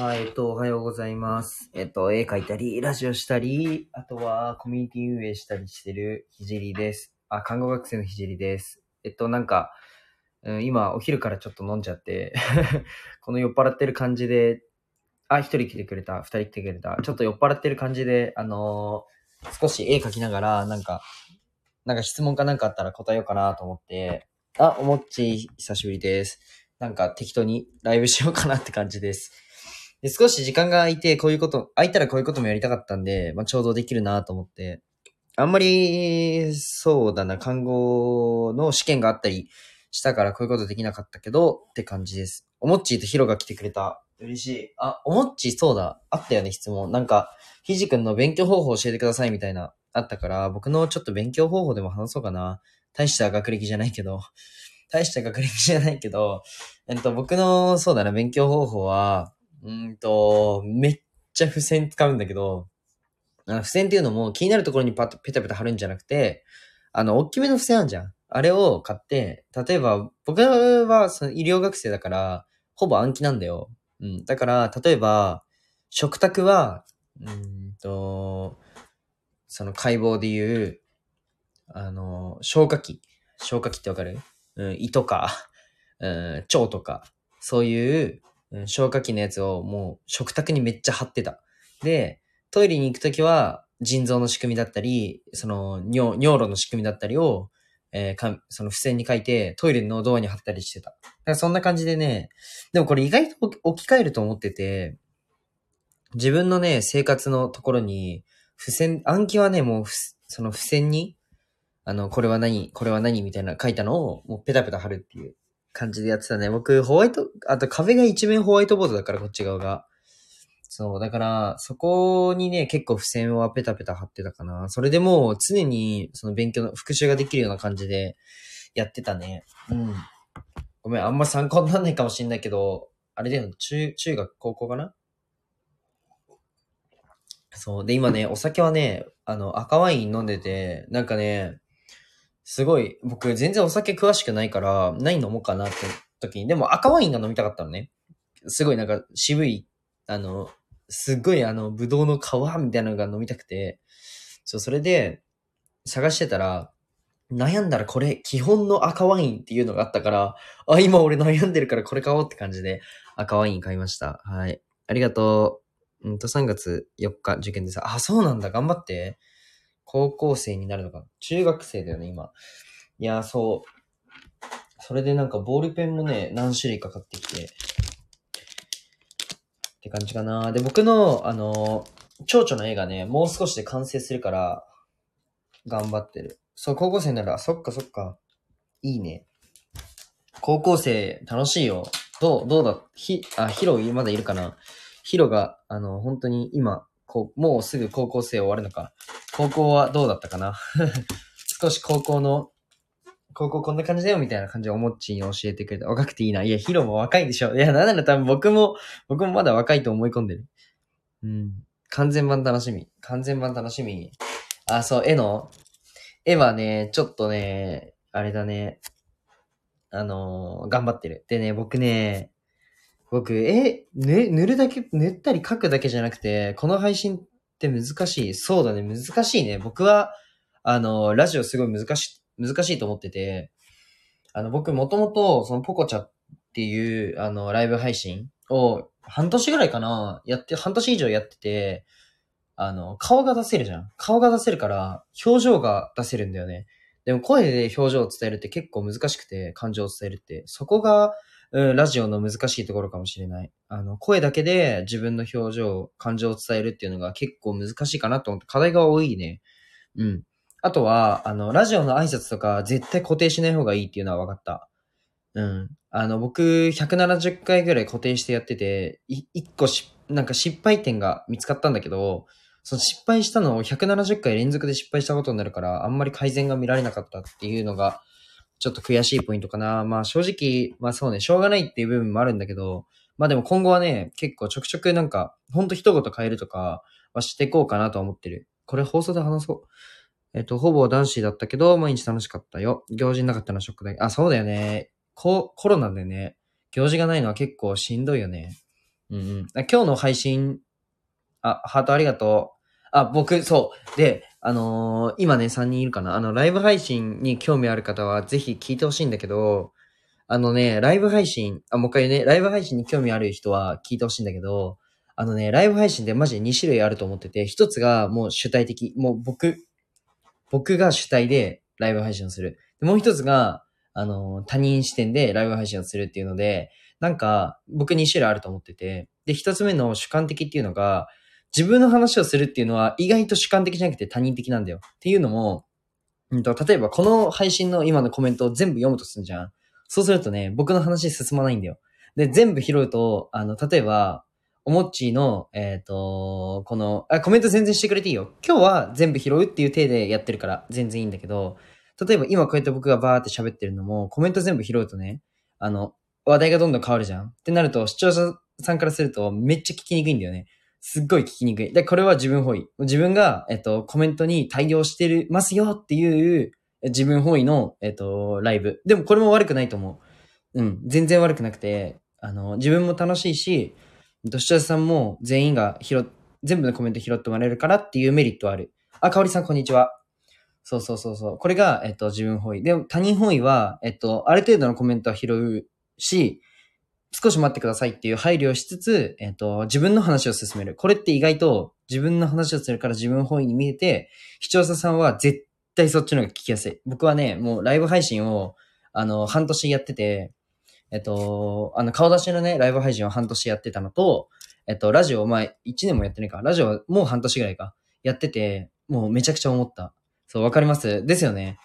はい、えっと、おはようございます。えっと、絵描いたり、ラジオしたり、あとはコミュニティ運営したりしてるひじりです。あ、看護学生のひじりです。えっと、なんか、うん、今、お昼からちょっと飲んじゃって、この酔っ払ってる感じで、あ、一人来てくれた、二人来てくれた、ちょっと酔っ払ってる感じで、あのー少し絵描きながら、なんか、なんか質問かなんかあったら答えようかなと思って、あ、おもっち、久しぶりです。なんか適当にライブしようかなって感じです。で、少し時間が空いて、こういうこと、空いたらこういうこともやりたかったんで、まあ、ちょうどできるなと思って、あんまり、そうだな、看護の試験があったりしたからこういうことできなかったけど、って感じです。おもっちーとヒロが来てくれた。嬉しい。あ、おもっちーそうだ。あったよね、質問。なんか、ひじくんの勉強方法教えてくださいみたいな、あったから、僕のちょっと勉強方法でも話そうかな。大した学歴じゃないけど、大した学歴じゃないけど、えっと、僕の、そうだな、勉強方法は、うんと、めっちゃ付箋使うんだけど、あの付箋っていうのも気になるところにパッとペタペタ貼るんじゃなくて、あの、大きめの付箋あるじゃん。あれを買って、例えば、僕はその医療学生だから、ほぼ暗記なんだよ。うん。だから、例えば、食卓は、うんと、その解剖で言う、あの、消化器。消化器ってわかる？うん、胃とか、うん、腸とか、そういう、うん消化器のやつをもう食卓にめっちゃ貼ってた。で、トイレに行くときは腎臓の仕組みだったり、その尿尿路の仕組みだったりを、えーかその付箋に書いてトイレのドアに貼ったりしてた。だからそんな感じでね、でもこれ意外と置き換えると思ってて、自分のね、生活のところに、付箋、暗記はね、もう、その付箋に、あの、これは何、これは何みたいな書いたのを、もうペタペタ貼るっていう感じでやってたね。僕、ホワイト、あと壁が一面ホワイトボードだから、こっち側が。そう、だから、そこにね、結構付箋はペタペタ貼ってたかな。それでも常に、その勉強の復習ができるような感じでやってたね。うん。ごめん、あんま参考にならないかもしんないけど、あれだよ、中、中学、高校かな？そう。で、今ね、お酒はね、あの、赤ワイン飲んでて、なんかね、すごい、僕全然お酒詳しくないから、何飲もうかなって時に、でも赤ワインが飲みたかったのね。すごいなんか渋い、あの、すっごいあの、ぶどうの皮みたいなのが飲みたくて、そう、それで、探してたら、悩んだらこれ、基本の赤ワインっていうのがあったから、あ、今俺悩んでるからこれ買おうって感じで、赤ワイン買いました。はい。ありがとう。うんと、3月4日受験でさ、あ、そうなんだ、頑張って。高校生になるのか中学生だよね、今。いや、そう。それでなんかボールペンもね、何種類か買ってきて。って感じかな。で、僕の、あの、蝶々の絵がね、もう少しで完成するから、頑張ってる。そう、高校生なら、そっかそっか。いいね。高校生、楽しいよ。どう、どうだ、ひ、あ、ヒロまだいるかなヒロが、あの、本当に今、こう、もうすぐ高校生終わるのか。高校はどうだったかな？少し高校の、高校こんな感じだよみたいな感じでおもっちに教えてくれた。若くていいな。いや、ヒロも若いでしょ。いや、なんなら多分僕も、僕もまだ若いと思い込んでる。うん。完全版楽しみ。完全版楽しみ。あ、そう、絵の絵はね、ちょっとね、あれだね。あのー頑張ってる。でね、僕ね、僕、え、ね、塗るだけ、塗ったり書くだけじゃなくて、この配信って難しい。そうだね、難しいね。僕は、あの、ラジオすごい難し、難しいと思ってて、あの、僕もともと、そのポコチャっていう、あの、ライブ配信を、半年ぐらいかな、やって、半年以上やってて、あの、顔が出せるじゃん。顔が出せるから、表情が出せるんだよね。でも声で表情を伝えるって結構難しくて、感情を伝えるって。そこが、うん、ラジオの難しいところかもしれない。あの、声だけで自分の表情、感情を伝えるっていうのが結構難しいかなと思って、課題が多いね。うん。あとは、あの、ラジオの挨拶とか絶対固定しない方がいいっていうのは分かった。うん。あの、僕、170回ぐらい固定してやってて、い一個し、なんか失敗点が見つかったんだけど、その失敗したのを170回連続で失敗したことになるから、あんまり改善が見られなかったっていうのが、ちょっと悔しいポイントかな。まあ正直、まあそうね、しょうがないっていう部分もあるんだけど、まあでも今後はね、結構ちょくちょくなんか、ほんと一言変えるとかはしていこうかなと思ってる。これ放送で話そう。えっと、ほぼ男子だったけど、毎日楽しかったよ。行事なかったのはショックだけど。あ、そうだよね。ココロナでね、行事がないのは結構しんどいよね。うんうん。今日の配信、あ、ハートありがとう。あ、僕、そう。で、あのー今ね、3人いるかな。あの、ライブ配信に興味ある方は、ぜひ聞いてほしいんだけど、あのね、ライブ配信、あ、もう一回ね、ライブ配信に興味ある人は聞いてほしいんだけど、あのね、ライブ配信でマジで2種類あると思ってて、一つがもう主体的、もう僕、僕が主体でライブ配信をする。もう一つが、あの、他人視点でライブ配信をするっていうので、なんか、僕2種類あると思ってて、で、一つ目の主観的っていうのが、自分の話をするっていうのは意外と主観的じゃなくて他人的なんだよ。っていうのも、うんと、例えばこの配信の今のコメントを全部読むとするじゃん。そうするとね、僕の話進まないんだよ。で、全部拾うと、あの、例えば、おもっちの、えっ、と、この、あ、コメント全然してくれていいよ。今日は全部拾うっていう体でやってるから全然いいんだけど、例えば今こうやって僕がバーって喋ってるのも、コメント全部拾うとね、あの、話題がどんどん変わるじゃん。ってなると、視聴者さんからするとめっちゃ聞きにくいんだよね。すっごい聞きにくい。で、これは自分本位。自分が、えっと、コメントに対応してる、ますよっていう、自分本位の、えっと、ライブ。でもこれも悪くないと思う。うん。全然悪くなくて、あの、自分も楽しいし、えっと視聴者さんも全員が拾っ、全部のコメント拾ってもらえるからっていうメリットはある。あ、かおりさんこんにちは。そうそうそうそう。これが、えっと、自分本位。でも他人本位は、えっと、ある程度のコメントは拾うし、少し待ってくださいっていう配慮をしつつ、えっ、と、自分の話を進める。これって意外と自分の話をするから自分本位に見えて、視聴者さんは絶対そっちの方が聞きやすい。僕はね、もうライブ配信を、あの、半年やってて、えっと、あの、顔出しのね、ライブ配信を半年やってたのと、えっと、ラジオ、まあ、1年もやってないか。ラジオはもう半年ぐらいか。やってて、もうめちゃくちゃ思った。そう、わかります？ですよね。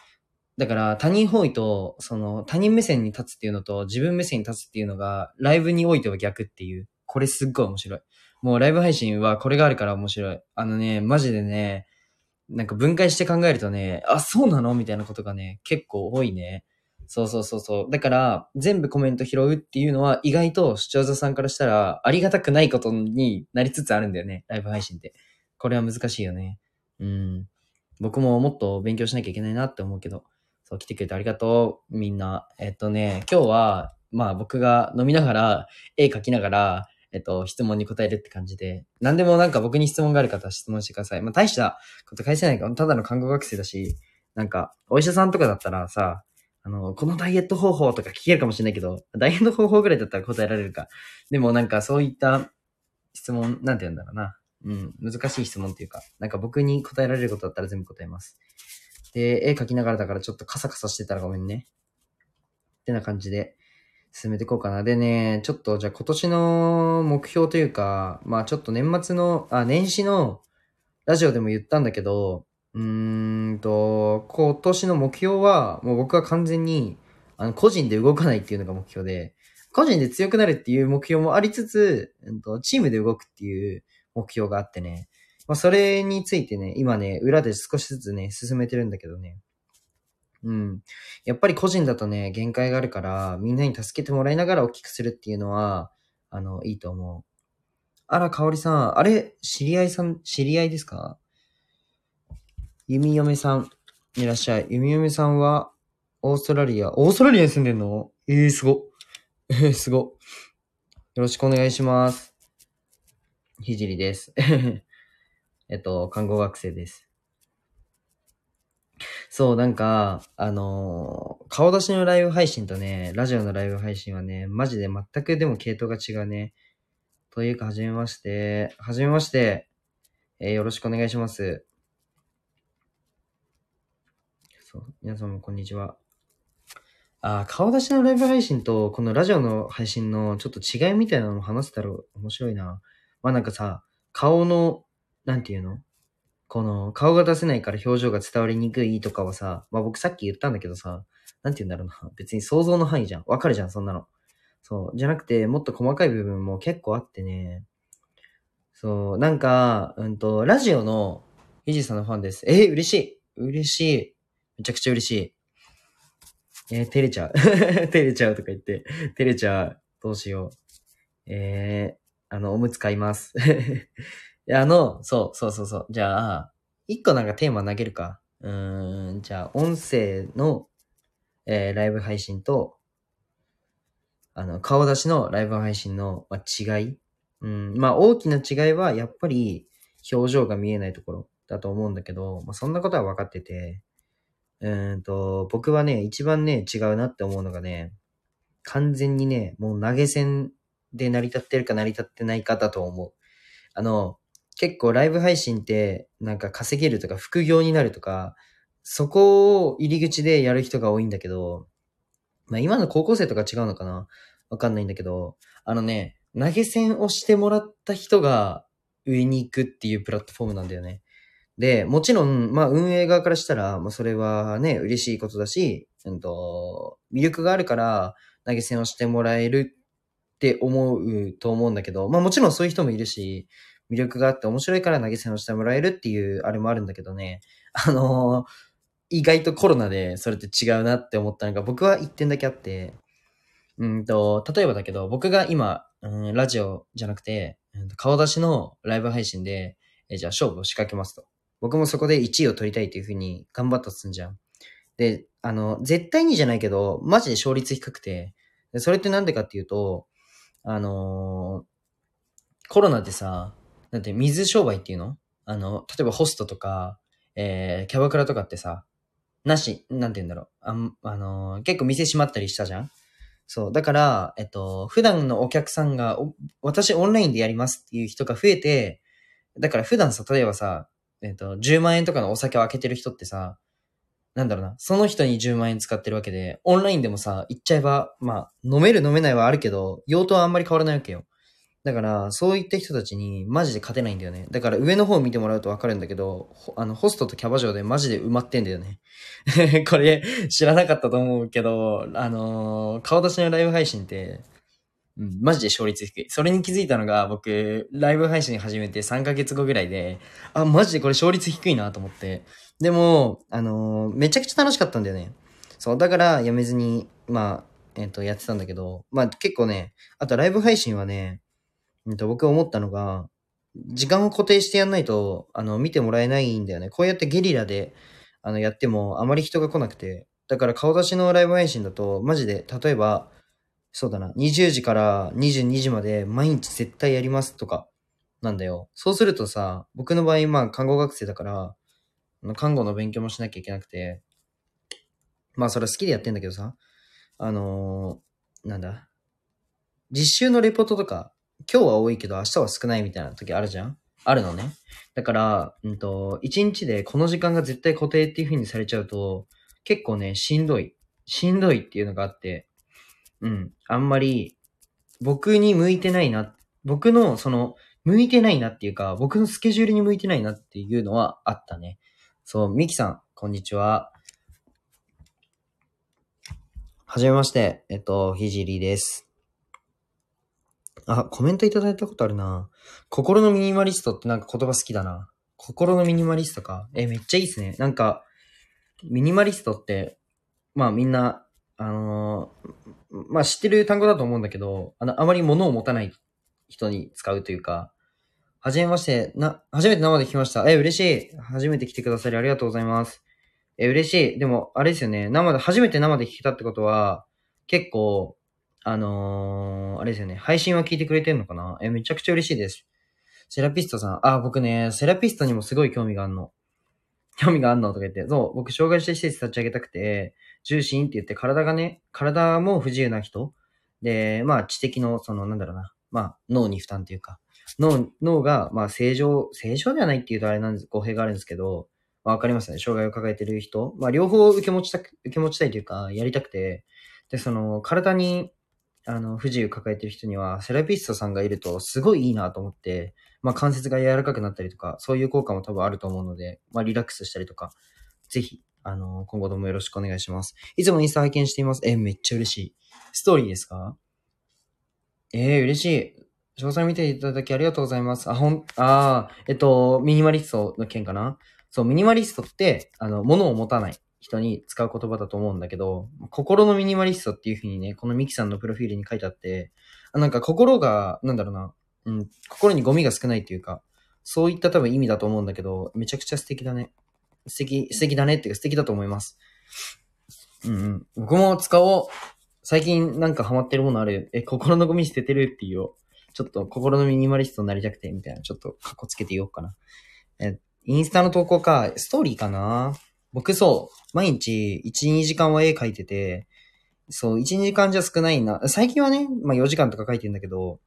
だから他人本位と、その他人目線に立つっていうのと自分目線に立つっていうのがライブにおいては逆っていう。これすっごい面白い。もうライブ配信はこれがあるから面白い。あのね、マジでね、なんか分解して考えるとね、あ、そうなの？みたいなことがね、結構多いね。そうそうそうそう。だから、全部コメント拾うっていうのは意外と視聴者さんからしたらありがたくないことになりつつあるんだよね。ライブ配信って。これは難しいよね。うん。僕ももっと勉強しなきゃいけないなって思うけど。そう、来てくれてありがとう、みんな。えっとね、今日は、まあ僕が飲みながら、絵描きながら、えっと、質問に答えるって感じで、何でもなんか僕に質問がある方は質問してください。まあ大したこと返せないから、ただの看護学生だし、なんか、お医者さんとかだったらさ、あの、このダイエット方法とか聞けるかもしれないけど、ダイエット方法ぐらいだったら答えられるか。でもなんかそういった質問、なんて言うんだろうな。うん、難しい質問っていうか、なんか僕に答えられることだったら全部答えます。で、絵描きながらだからちょっとカサカサしてたらごめんね。ってな感じで進めていこうかな。でね、ちょっとじゃあ今年の目標というか、まあちょっと年末の、あ、年始のラジオでも言ったんだけど、うーんと、今年の目標は、もう僕は完全に、あの、個人で動かないっていうのが目標で、個人で強くなるっていう目標もありつつ、うんと、チームで動くっていう目標があってね、まあ、それについてね、今ね、裏で少しずつね、進めてるんだけどね。うん。やっぱり個人だとね、限界があるから、みんなに助けてもらいながら大きくするっていうのは、あの、いいと思う。あら、かおりさん、あれ、知り合いさん、知り合いですか？弓嫁さん、いらっしゃい。弓嫁さんは、オーストラリア、オーストラリアに住んでんの？ええー、すご。えー、すご。よろしくお願いします。ひじりです。えっと、看護学生です。そう、なんか、あのー顔出しのライブ配信とね、ラジオのライブ配信はね、マジで全くでも系統が違うね。というか、はじめまして。はじめまして。えーよろしくお願いします。そう、皆さんもこんにちは。あ、顔出しのライブ配信と、このラジオの配信のちょっと違いみたいなのも話せたら面白いな。まあなんかさ、顔の、なんていうの？この、顔が出せないから表情が伝わりにくいとかはさ、まあ僕さっき言ったんだけどさ、なんて言うんだろうな。別に想像の範囲じゃん。わかるじゃん、そんなの。そう。じゃなくて、もっと細かい部分も結構あってね。そう。なんか、うんと、ラジオの、ひじさんのファンです。えー嬉しい。嬉しい。めちゃくちゃ嬉しい。えー照れちゃう。照れちゃうとか言って。照れちゃう。どうしよう。えー、あの、おむつ買います。あの、そう、そうそうそう。じゃあ、一個なんかテーマ投げるか。うーん、じゃあ、音声の、えーライブ配信と、あの、顔出しのライブ配信の、まあ、違い。うん、まあ大きな違いはやっぱり表情が見えないところだと思うんだけど、まあそんなことは分かってて、うんと、僕はね、一番ね、違うなって思うのがね、完全にね、もう投げ銭で成り立ってるか成り立ってないかだと思う。あの、結構ライブ配信って、なんか稼げるとか副業になるとか、そこを入り口でやる人が多いんだけど、まあ今の高校生とか違うのかな？わかんないんだけど、あのね、投げ銭をしてもらった人が上に行くっていうプラットフォームなんだよね。で、もちろん、まあ運営側からしたら、まあそれはね、嬉しいことだし、うんと、魅力があるから投げ銭をしてもらえるって思うと思うんだけど、まあもちろんそういう人もいるし、魅力があって面白いから投げ銭をしてもらえるっていうあれもあるんだけどね、あの意外とコロナでそれって違うなって思ったのが僕は一点だけあって、うんと、例えばだけど、僕が今、うん、ラジオじゃなくて、うん顔出しのライブ配信で、えじゃあ勝負を仕掛けますと。僕もそこで1位を取りたいというふうに頑張ったとすんじゃん。で、あの、絶対にじゃないけど、マジで勝率低くて、それってなんでかっていうと、あのーコロナでさ、だって水商売っていうの？あの、例えばホストとか、えー、キャバクラとかってさ、なし、なんて言うんだろう。あ、あのー結構店閉まったりしたじゃん？そう。だから、えっと、普段のお客さんが、私オンラインでやりますっていう人が増えて、だから普段さ、例えばさ、えっと、10万円とかのお酒を開けてる人ってさ、なんだろうな、その人に10万円使ってるわけで、オンラインでもさ、行っちゃえば、まあ、飲める飲めないはあるけど、用途はあんまり変わらないわけよ。だから、そういった人たちにマジで勝てないんだよね。だから上の方見てもらうとわかるんだけど、あの、ホストとキャバ嬢でマジで埋まってんだよね。これ、知らなかったと思うけど、あのー顔出しのライブ配信って、うん、マジで勝率低い。それに気づいたのが、僕、ライブ配信始めて3ヶ月後ぐらいで、あ、マジでこれ勝率低いなと思って。でも、あのーめちゃくちゃ楽しかったんだよね。そう、だからやめずに、まあ、えっ、と、やってたんだけど、まあ結構ね、あとライブ配信はね、うんと、僕思ったのが、時間を固定してやんないと、あの、見てもらえないんだよね。こうやってゲリラで、あの、やっても、あまり人が来なくて。だから顔出しのライブ配信だと、マジで、例えば、そうだな、20時から22時まで毎日絶対やりますとか、なんだよ。そうするとさ、僕の場合、まあ、看護学生だから、あの看護の勉強もしなきゃいけなくて、まあ、それは好きでやってんだけどさ、あのーなんだ、実習のレポートとか、今日は多いけど明日は少ないみたいな時あるじゃん？あるのね。だから、うんと、1日でこの時間が絶対固定っていう風にされちゃうと、結構ね、しんどい。しんどいっていうのがあって、うん、あんまり、僕に向いてないな、僕の、その、向いてないなっていうか、僕のスケジュールに向いてないなっていうのはあったね。そう、ミキさん、こんにちは。はじめまして、えっと、ひじりです。あ、コメントいただいたことあるな。心のミニマリストってなんか言葉好きだな。心のミニマリストか？え、めっちゃいいっすね。なんか、ミニマリストって、まあみんな、あのーまあ知ってる単語だと思うんだけど、あの、あまり物を持たない人に使うというか、はじめまして、な、初めて生で聞きました。え、嬉しい。初めて来てくださりありがとうございます。え、嬉しい。でも、あれですよね。生で、初めて生で聞けたってことは、結構、あのー、あれですよね。配信は聞いてくれてんのかな？え、めちゃくちゃ嬉しいです。セラピストさん。あ、僕ね、セラピストにもすごい興味があんの。興味があんのとか言って。そう、僕、障害者施設立ち上げたくて、重心って言って、体がね、体も不自由な人。で、まあ、知的の、その、なんだろうな。まあ、脳に負担っていうか。脳、脳が、まあ、正常、正常ではないっていうとあれなんです、語弊があるんですけど、まあ、わかりますね。障害を抱えてる人。まあ、両方受け持ちたく、受け持ちたいというか、やりたくて。で、その、体に、あの、不自由抱えてる人には、セラピストさんがいると、すごいいいなと思って、まあ、関節が柔らかくなったりとか、そういう効果も多分あると思うので、まあ、リラックスしたりとか、ぜひ、あの、今後ともよろしくお願いします。いつもインスタ拝見しています。え、めっちゃ嬉しい。ストーリーですか？えー、嬉しい。詳細見ていただきありがとうございます。あ、ほん、あーえっと、ミニマリストの件かな？そう、ミニマリストって、あの、物を持たない人に使う言葉だと思うんだけど、心のミニマリストっていう風にね、このミキさんのプロフィールに書いてあって、あなんか心が、なんだろうな、うん、心にゴミが少ないっていうか、そういった多分意味だと思うんだけど、めちゃくちゃ素敵だね。素敵、素敵だねっていうか素敵だと思います。うんうん。僕も使おう。最近なんかハマってるものある。え、心のゴミ捨ててるっていうよ。ちょっと心のミニマリストになりたくて、みたいな、ちょっとカッコつけて言おうかな。え、インスタの投稿か、ストーリーかな僕そう、毎日1、2時間は絵描いてて、そう、1、2時間じゃ少ないな。最近はね、まあ4時間とか描いてんだけど、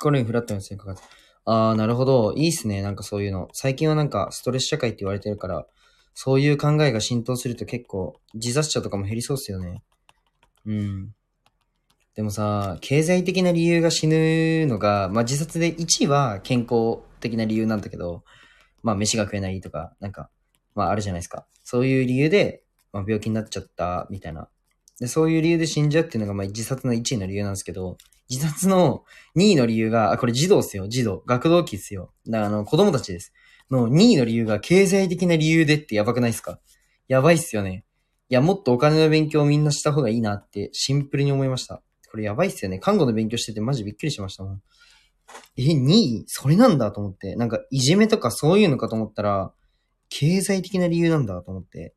これにフラットに線かかて。あー、なるほど。いいっすね。なんかそういうの。最近はなんかストレス社会って言われてるから、そういう考えが浸透すると結構自殺者とかも減りそうっすよね。うん。でもさ、経済的な理由が死ぬのが、まあ自殺で1位は健康的な理由なんだけど、まあ飯が食えないとか、なんか、まああるじゃないですか。そういう理由で、まあ病気になっちゃったみたいな。で、そういう理由で死んじゃうっていうのが、まあ自殺の1位の理由なんですけど、自殺の2位の理由が、あ、これ児童っすよ、児童。学童期っすよ。だからあの、子供たちです。の2位の理由が経済的な理由でってやばくないっすか？やばいっすよね。いや、もっとお金の勉強をみんなした方がいいなってシンプルに思いました。これやばいっすよね。看護の勉強しててマジびっくりしましたもん。え、2位それなんだと思って。なんか、いじめとかそういうのかと思ったら、経済的な理由なんだと思って。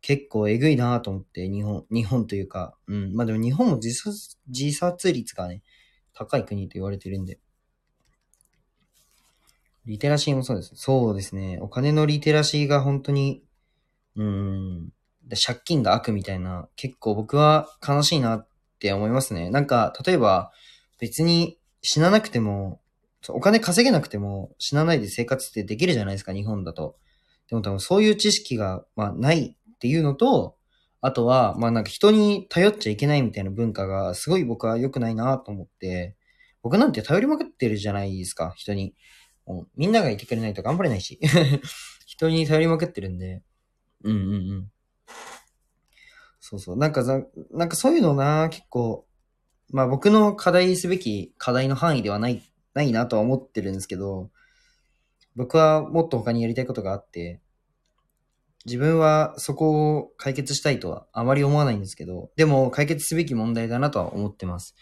結構えぐいなと思って、日本、日本というか、うん。まあでも日本も自殺、自殺率がね、高い国と言われてるんで。リテラシーもそうです。そうですね。お金のリテラシーが本当に、うん、借金が悪みたいな、結構僕は悲しいなって思いますね。なんか、例えば、別に死ななくても、お金稼げなくても死なないで生活ってできるじゃないですか、日本だと。でも多分そういう知識が、まあ、ないっていうのと、あとは、まあなんか人に頼っちゃいけないみたいな文化がすごい僕は良くないなと思って、僕なんて頼りまくってるじゃないですか、人に。もうみんながいてくれないと頑張れないし。人に頼りまくってるんで。うんうんうん。そうそう。なんかざ、なんかそういうのな、結構、まあ僕の課題すべき課題の範囲ではない、ないなとは思ってるんですけど、僕はもっと他にやりたいことがあって、自分はそこを解決したいとはあまり思わないんですけど、でも解決すべき問題だなとは思ってます。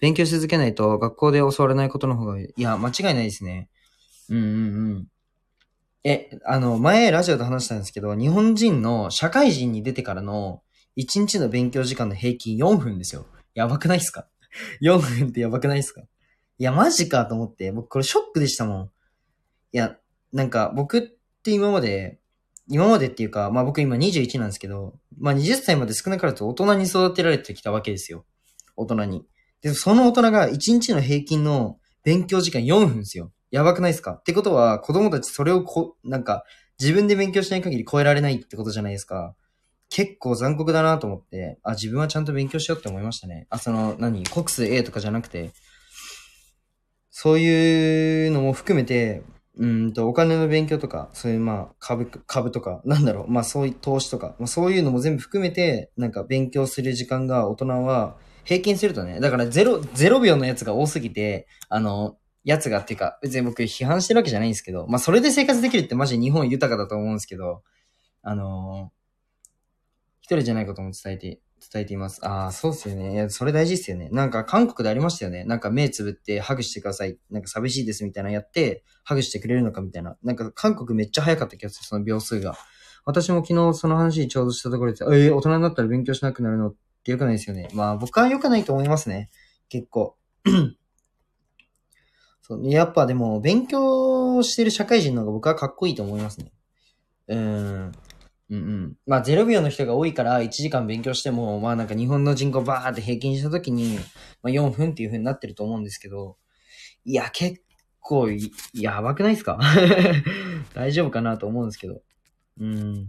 勉強し続けないと学校で教わらないことの方が、いや、間違いないですね。うんうんうん。え、あの、前ラジオで話したんですけど、日本人の社会人に出てからの1日の勉強時間の平均4分ですよ。やばくないっすか ?4 分ってやばくないっすか？いや、マジかと思って、僕これショックでしたもん。いや、なんか僕って今まで今までっていうか、まあ僕今21なんですけど、まあ20歳まで少なからず大人に育てられてきたわけですよ。大人に。で、その大人が1日の平均の勉強時間4分ですよ。やばくないですか？ってことは、子供たちそれをこ、なんか、自分で勉強しない限り超えられないってことじゃないですか。結構残酷だなと思って、あ、自分はちゃんと勉強しようって思いましたね。あ、その、何？国数 A とかじゃなくて、そういうのも含めて、うんと、お金の勉強とか、そういうまあ、株、株とか、なんだろう、まあそういう投資とか、まあそういうのも全部含めて、なんか勉強する時間が大人は、平均するとね、だからゼロ、ゼロ秒のやつが多すぎて、あの、やつがっていうか、別に僕批判してるわけじゃないんですけど、まあそれで生活できるってマジ日本豊かだと思うんですけど、あのー、一人じゃないことも伝えて伝えています。ああ、そうっすよね。いや、それ大事っすよね。なんか韓国でありましたよね。なんか目つぶってハグしてください。なんか寂しいですみたいなやって、ハグしてくれるのかみたいな。なんか韓国めっちゃ早かった気がする、その秒数が。私も昨日その話ちょうどしたところで、ええー、大人になったら勉強しなくなるの？って良くないですよね。まあ僕は良くないと思いますね。結構。そうやっぱでも、勉強してる社会人の方が僕はかっこいいと思いますね。うん。うんうん。まあ、0秒の人が多いから1時間勉強しても、まあなんか日本の人口バーって平均したときに、まあ4分っていう風になってると思うんですけど、いや、結構やばくないですか？大丈夫かなと思うんですけど。うん。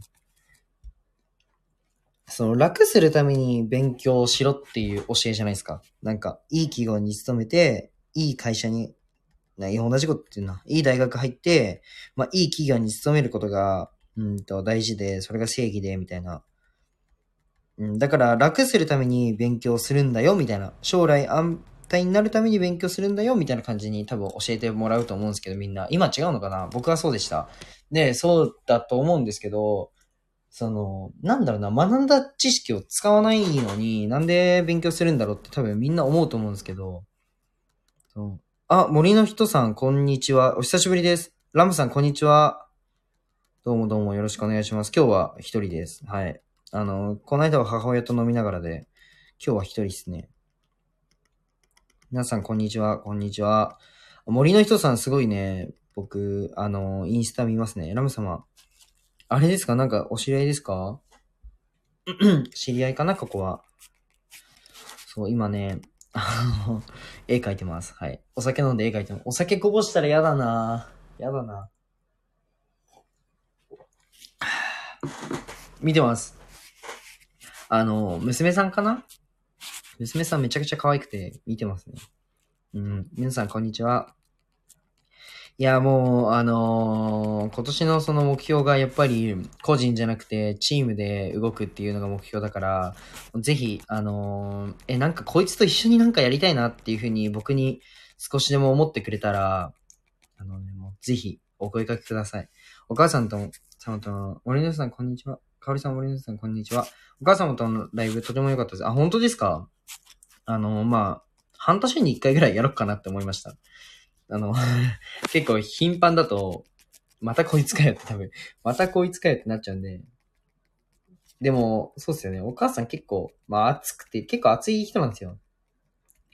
その楽するために勉強しろっていう教えじゃないですか？なんか、いい企業に勤めて、いい会社に、な同じことっていうのは、いい大学入って、まあ、いい企業に勤めることが、うんと、大事で、それが正義で、みたいな。うん、だから楽するために勉強するんだよ、みたいな。将来安泰になるために勉強するんだよ、みたいな感じに多分教えてもらうと思うんですけど、みんな。今違うのかな？僕はそうでした。で、そうだと思うんですけど、その、なんだろうな、学んだ知識を使わないのに、なんで勉強するんだろうって多分みんな思うと思うんですけど、そうあ、森の人さん、こんにちは。お久しぶりです。ラムさん、こんにちは。どうもどうもよろしくお願いします。今日は一人です。はい。あの、この間は母親と飲みながらで、今日は一人ですね。皆さん、こんにちは。こんにちは。森の人さん、すごいね。僕、あの、インスタ見ますね。ラム様。あれですか？なんか、お知り合いですか？知り合いかな？ここは。そう、今ね、あの、絵描いてます。はい。お酒飲んで絵描いてます。お酒こぼしたら嫌だなぁ嫌だな見てます。あの、娘さんかな？娘さんめちゃくちゃ可愛くて見てますね。うん。皆さん、こんにちは。いや、もう、あのー今年のその目標がやっぱり個人じゃなくてチームで動くっていうのが目標だから、ぜひ、あのーえ、なんかこいつと一緒になんかやりたいなっていうふうに僕に少しでも思ってくれたら、あのね、もうぜひお声掛けください。お母さんと、様との、森のさんこんにちは。かおりさん、森のさんこんにちは。お母様とのライブとても良かったです。あ、本当ですか？あの、まあ、半年に一回ぐらいやろうかなって思いました。あの、結構頻繁だと、またこいつかよって多分、またこいつかよってなっちゃうんで。でも、そうっすよね。お母さん結構、まあ熱くて、結構熱い人なんですよ。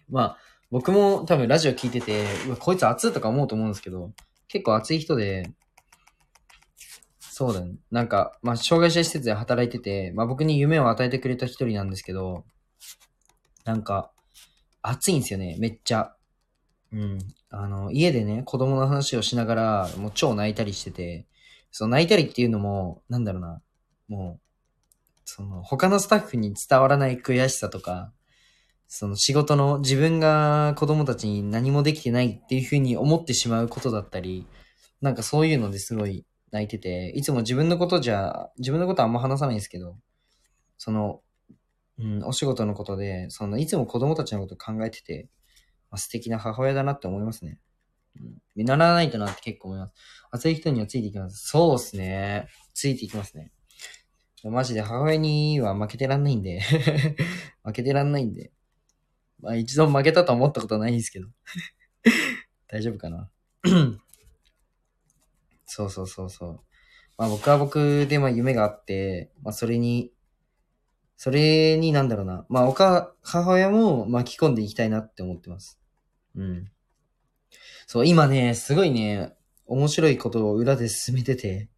まあ、僕も多分ラジオ聞いてて、うわこいつ熱いとか思うと思うんですけど、結構熱い人で、そうだね。なんか、まあ、障害者施設で働いてて、まあ僕に夢を与えてくれた一人なんですけど、なんか、熱いんですよね、めっちゃ。うん。あの、家でね、子供の話をしながら、もう超泣いたりしてて、その泣いたりっていうのも、なんだろうな、もう、その、他のスタッフに伝わらない悔しさとか、その仕事の自分が子供たちに何もできてないっていうふうに思ってしまうことだったり、なんかそういうのですごい泣いてて、いつも自分のことじゃ、自分のことあんま話さないんですけど、その、うん、お仕事のことで、その、いつも子供たちのこと考えてて、まあ、素敵な母親だなって思いますね。うん、見習わないとなって結構思います。熱い人にはついていきます。そうですね。ついていきますね。マジで母親には負けてらんないんで。負けてらんないんで。まあ一度負けたと思ったことはないんですけど。大丈夫かなそうそうそうそう。まあ僕は僕でまあ夢があって、まあそれに、それになんだろうな。まあおか、母親も巻き込んでいきたいなって思ってます。うん。そう、今ね、すごいね、面白いことを裏で進めてて、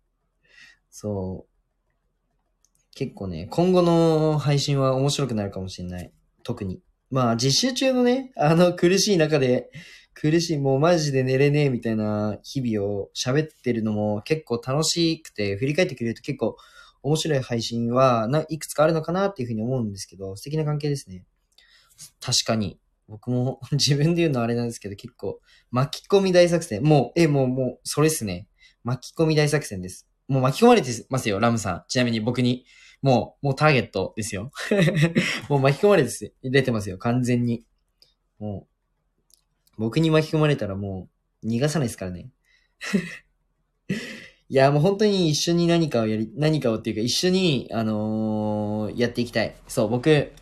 そう。結構ね、今後の配信は面白くなるかもしれない。特に。まあ、実習中のね、あの苦しい中で、苦しい、もうマジで寝れねえみたいな日々を喋ってるのも結構楽しくて、振り返ってくれると結構面白い配信はないくつかあるのかなっていうふうに思うんですけど、素敵な関係ですね。確かに。僕も 自分で言うのはあれなんですけど、結構巻き込み大作戦。もう、え、もう、もう、それっすね。巻き込み大作戦です。もう巻き込まれてますよ、ラムさん。ちなみに僕に。もう、もうターゲットですよ。もう巻き込まれて出てますよ、完全に。もう、僕に巻き込まれたらもう、逃がさないですからね。いや、もう本当に一緒に何かをやり、何かをっていうか一緒に、あのーやっていきたい。そう、僕、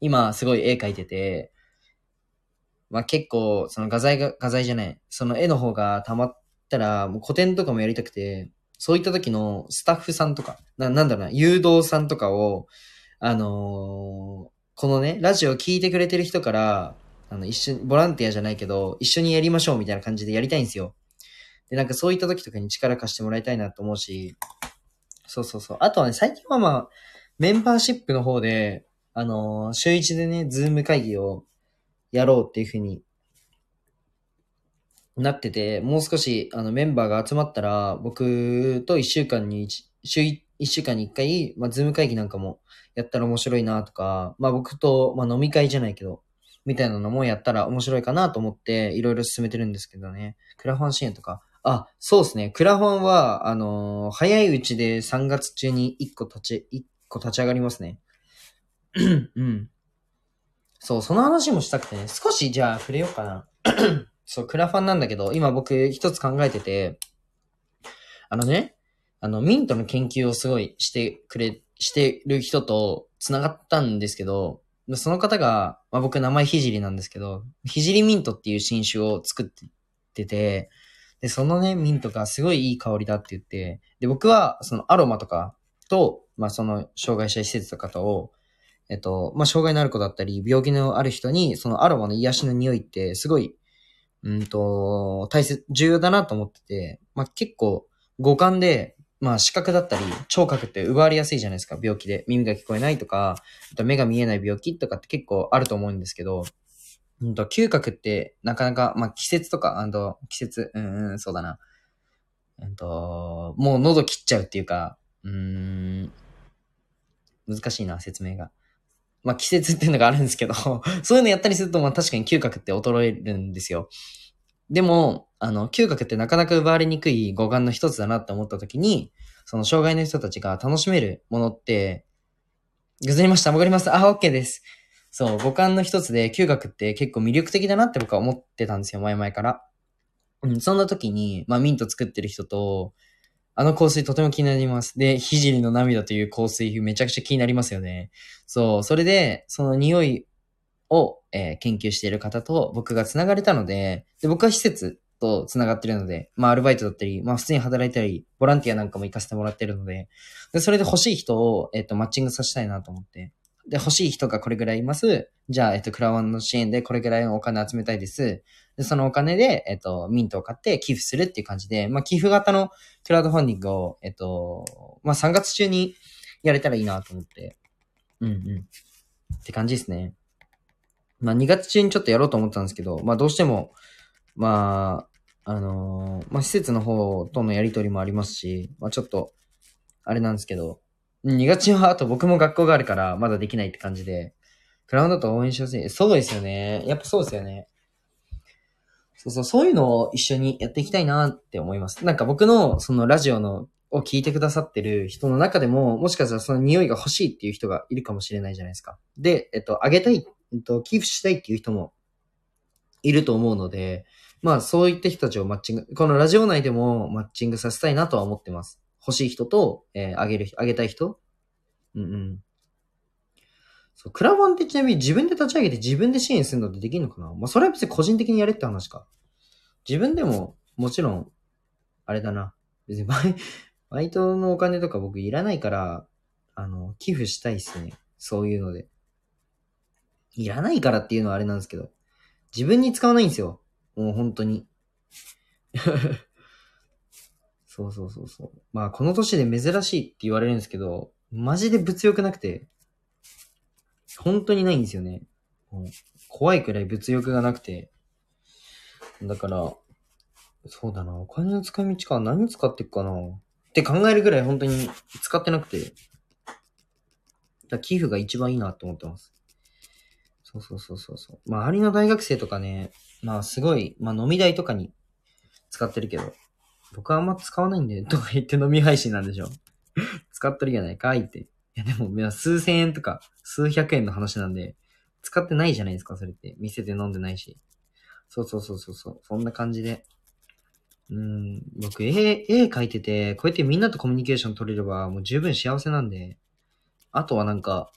今すごい絵描いてて、まあ結構、その画材が、画材じゃない、その絵の方が溜まったら、もう古典とかもやりたくて、そういった時のスタッフさんとか、な、なんだろうな、誘導さんとかを、あのーこのね、ラジオを聞いてくれてる人から、あの、一緒に、ボランティアじゃないけど、一緒にやりましょうみたいな感じでやりたいんですよ。で、なんかそういった時とかに力貸してもらいたいなと思うし、そうそうそう。あとはね、最近はまあ、メンバーシップの方で、あのー週一でね、 Zoom 会議をやろうっていうふうになってて、もう少し、あの、メンバーが集まったら、僕と一週間に一、週一週間に一回、まあ、ズーム会議なんかもやったら面白いなとか、まあ、僕と、まあ、飲み会じゃないけど、みたいなのもやったら面白いかなと思って、いろいろ進めてるんですけどね。クラファン支援とか。あ、そうですね。クラファンは、あのー早いうちで3月中に1個立ち、1個立ち上がりますね。うん。そう、その話もしたくてね。少し、じゃあ、触れようかな。そう、クラファンなんだけど、今僕一つ考えてて、あのね、あの、ミントの研究をすごいしてくれ、してる人と繋がったんですけど、その方が、まあ、僕名前ひじりなんですけど、ひじりミントっていう新種を作ってて、で、そのね、ミントがすごいいい香りだって言って、で、僕はそのアロマとかと、まあ、その障害者施設とかとを、えっと、まあ、障害のある子だったり、病気のある人に、そのアロマの癒しの匂いってすごい、うんと、大切、重要だなと思ってて、まあ、結構、五感で、まあ、視覚だったり、聴覚って奪われやすいじゃないですか、病気で。耳が聞こえないとか、あと目が見えない病気とかって結構あると思うんですけど、うんと、嗅覚ってなかなか、まあ、季節とか、あの、季節、うんうん、そうだな。うんと、もう喉切っちゃうっていうか、うん、難しいな、説明が。まあ、季節っていうのがあるんですけど、そういうのやったりすると、まあ確かに嗅覚って衰えるんですよ。でも、あの、嗅覚ってなかなか奪われにくい五感の一つだなって思った時に、その障害の人たちが楽しめるものって、ぐずりました。戻ります。あ、OK です。そう、五感の一つで嗅覚って結構魅力的だなって僕は思ってたんですよ、前々から。うん、そんな時に、まあミント作ってる人と、あの香水とても気になります。で、ひじりの涙という香水めちゃくちゃ気になりますよね。そう、それで、その匂いを、えー、研究している方と僕が繋がれたので、で、僕は施設と繋がってるので、まあアルバイトだったり、まあ普通に働いたり、ボランティアなんかも行かせてもらってるので、で、それで欲しい人を、えっ、と、マッチングさせたいなと思って。で、欲しい人がこれぐらいいます。じゃあ、えっ、と、クラウンの支援でこれぐらいのお金集めたいです。で、そのお金で、えっ、と、ミントを買って寄付するっていう感じで、まあ、寄付型のクラウドファンディングを、えっと、まあ、3月中にやれたらいいなと思って。うんうん。って感じですね。まあ、2月中にちょっとやろうと思ったんですけど、まあ、どうしても、まあ、あのー、まあ、施設の方とのやりとりもありますし、まあ、ちょっと、あれなんですけど、2月はあと僕も学校があるからまだできないって感じで、クラウンドと応援しやすい。そうですよね。やっぱそうですよね。そうそう、そういうのを一緒にやっていきたいなって思います。なんか僕のそのラジオのを聞いてくださってる人の中でも、もしかしたらその匂いが欲しいっていう人がいるかもしれないじゃないですか。で、えっと、あげたい、えっと、寄付したいっていう人もいると思うので、まあそういった人たちをマッチング、このラジオ内でもマッチングさせたいなとは思ってます。欲しい人と、えー、あげる、あげたい人。うんうん。そう、クラファンってちなみに自分で立ち上げて自分で支援するのってできるのかな？まあ、それは別に個人的にやれって話か。自分でも、もちろん、あれだな。別に バイ、バイトのお金とか僕いらないから、あの、寄付したいっすね。そういうので。いらないからっていうのはあれなんですけど。自分に使わないんですよ。もう本当に。そうそうそうそう。まあ、この年で珍しいって言われるんですけど、マジで物欲なくて、本当にないんですよね。怖いくらい物欲がなくて。だから、そうだな、お金の使い道か、何使っていくかなって考えるぐらい本当に使ってなくて。だ寄付が一番いいなと思ってます。そうそうそうそうそう。まあ、周りの大学生とかね、まあすごい、まあ飲み代とかに使ってるけど、僕はあんま使わないんで、とか言って飲み配信なんでしょ使っとるやないかいって。いやでも、数千円とか、数百円の話なんで、使ってないじゃないですか、それって。店で飲んでないし。そうそうそうそうそう。そんな感じで。うん、僕、絵、絵描いてて、こうやってみんなとコミュニケーション取れれば、もう十分幸せなんで。あとはなんか、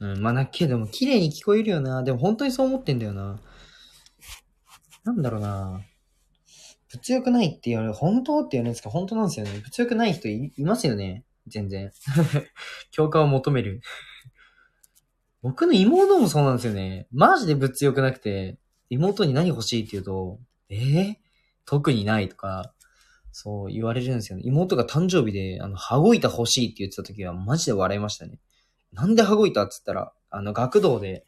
うん、まあ、なっけども、綺麗に聞こえるよな。でも本当にそう思ってんだよな。なんだろうな。物欲ないって言われる。本当って言われるんですか本当なんですよね。物欲ない人いますよね。全然。共感を求める。僕の妹もそうなんですよね。マジで物欲なくて、妹に何欲しいって言うと、えー、特にないとか、そう言われるんですよね。妹が誕生日で、あの、羽子板欲しいって言ってた時はマジで笑いましたね。なんで羽子板って言ったら、あの、学童で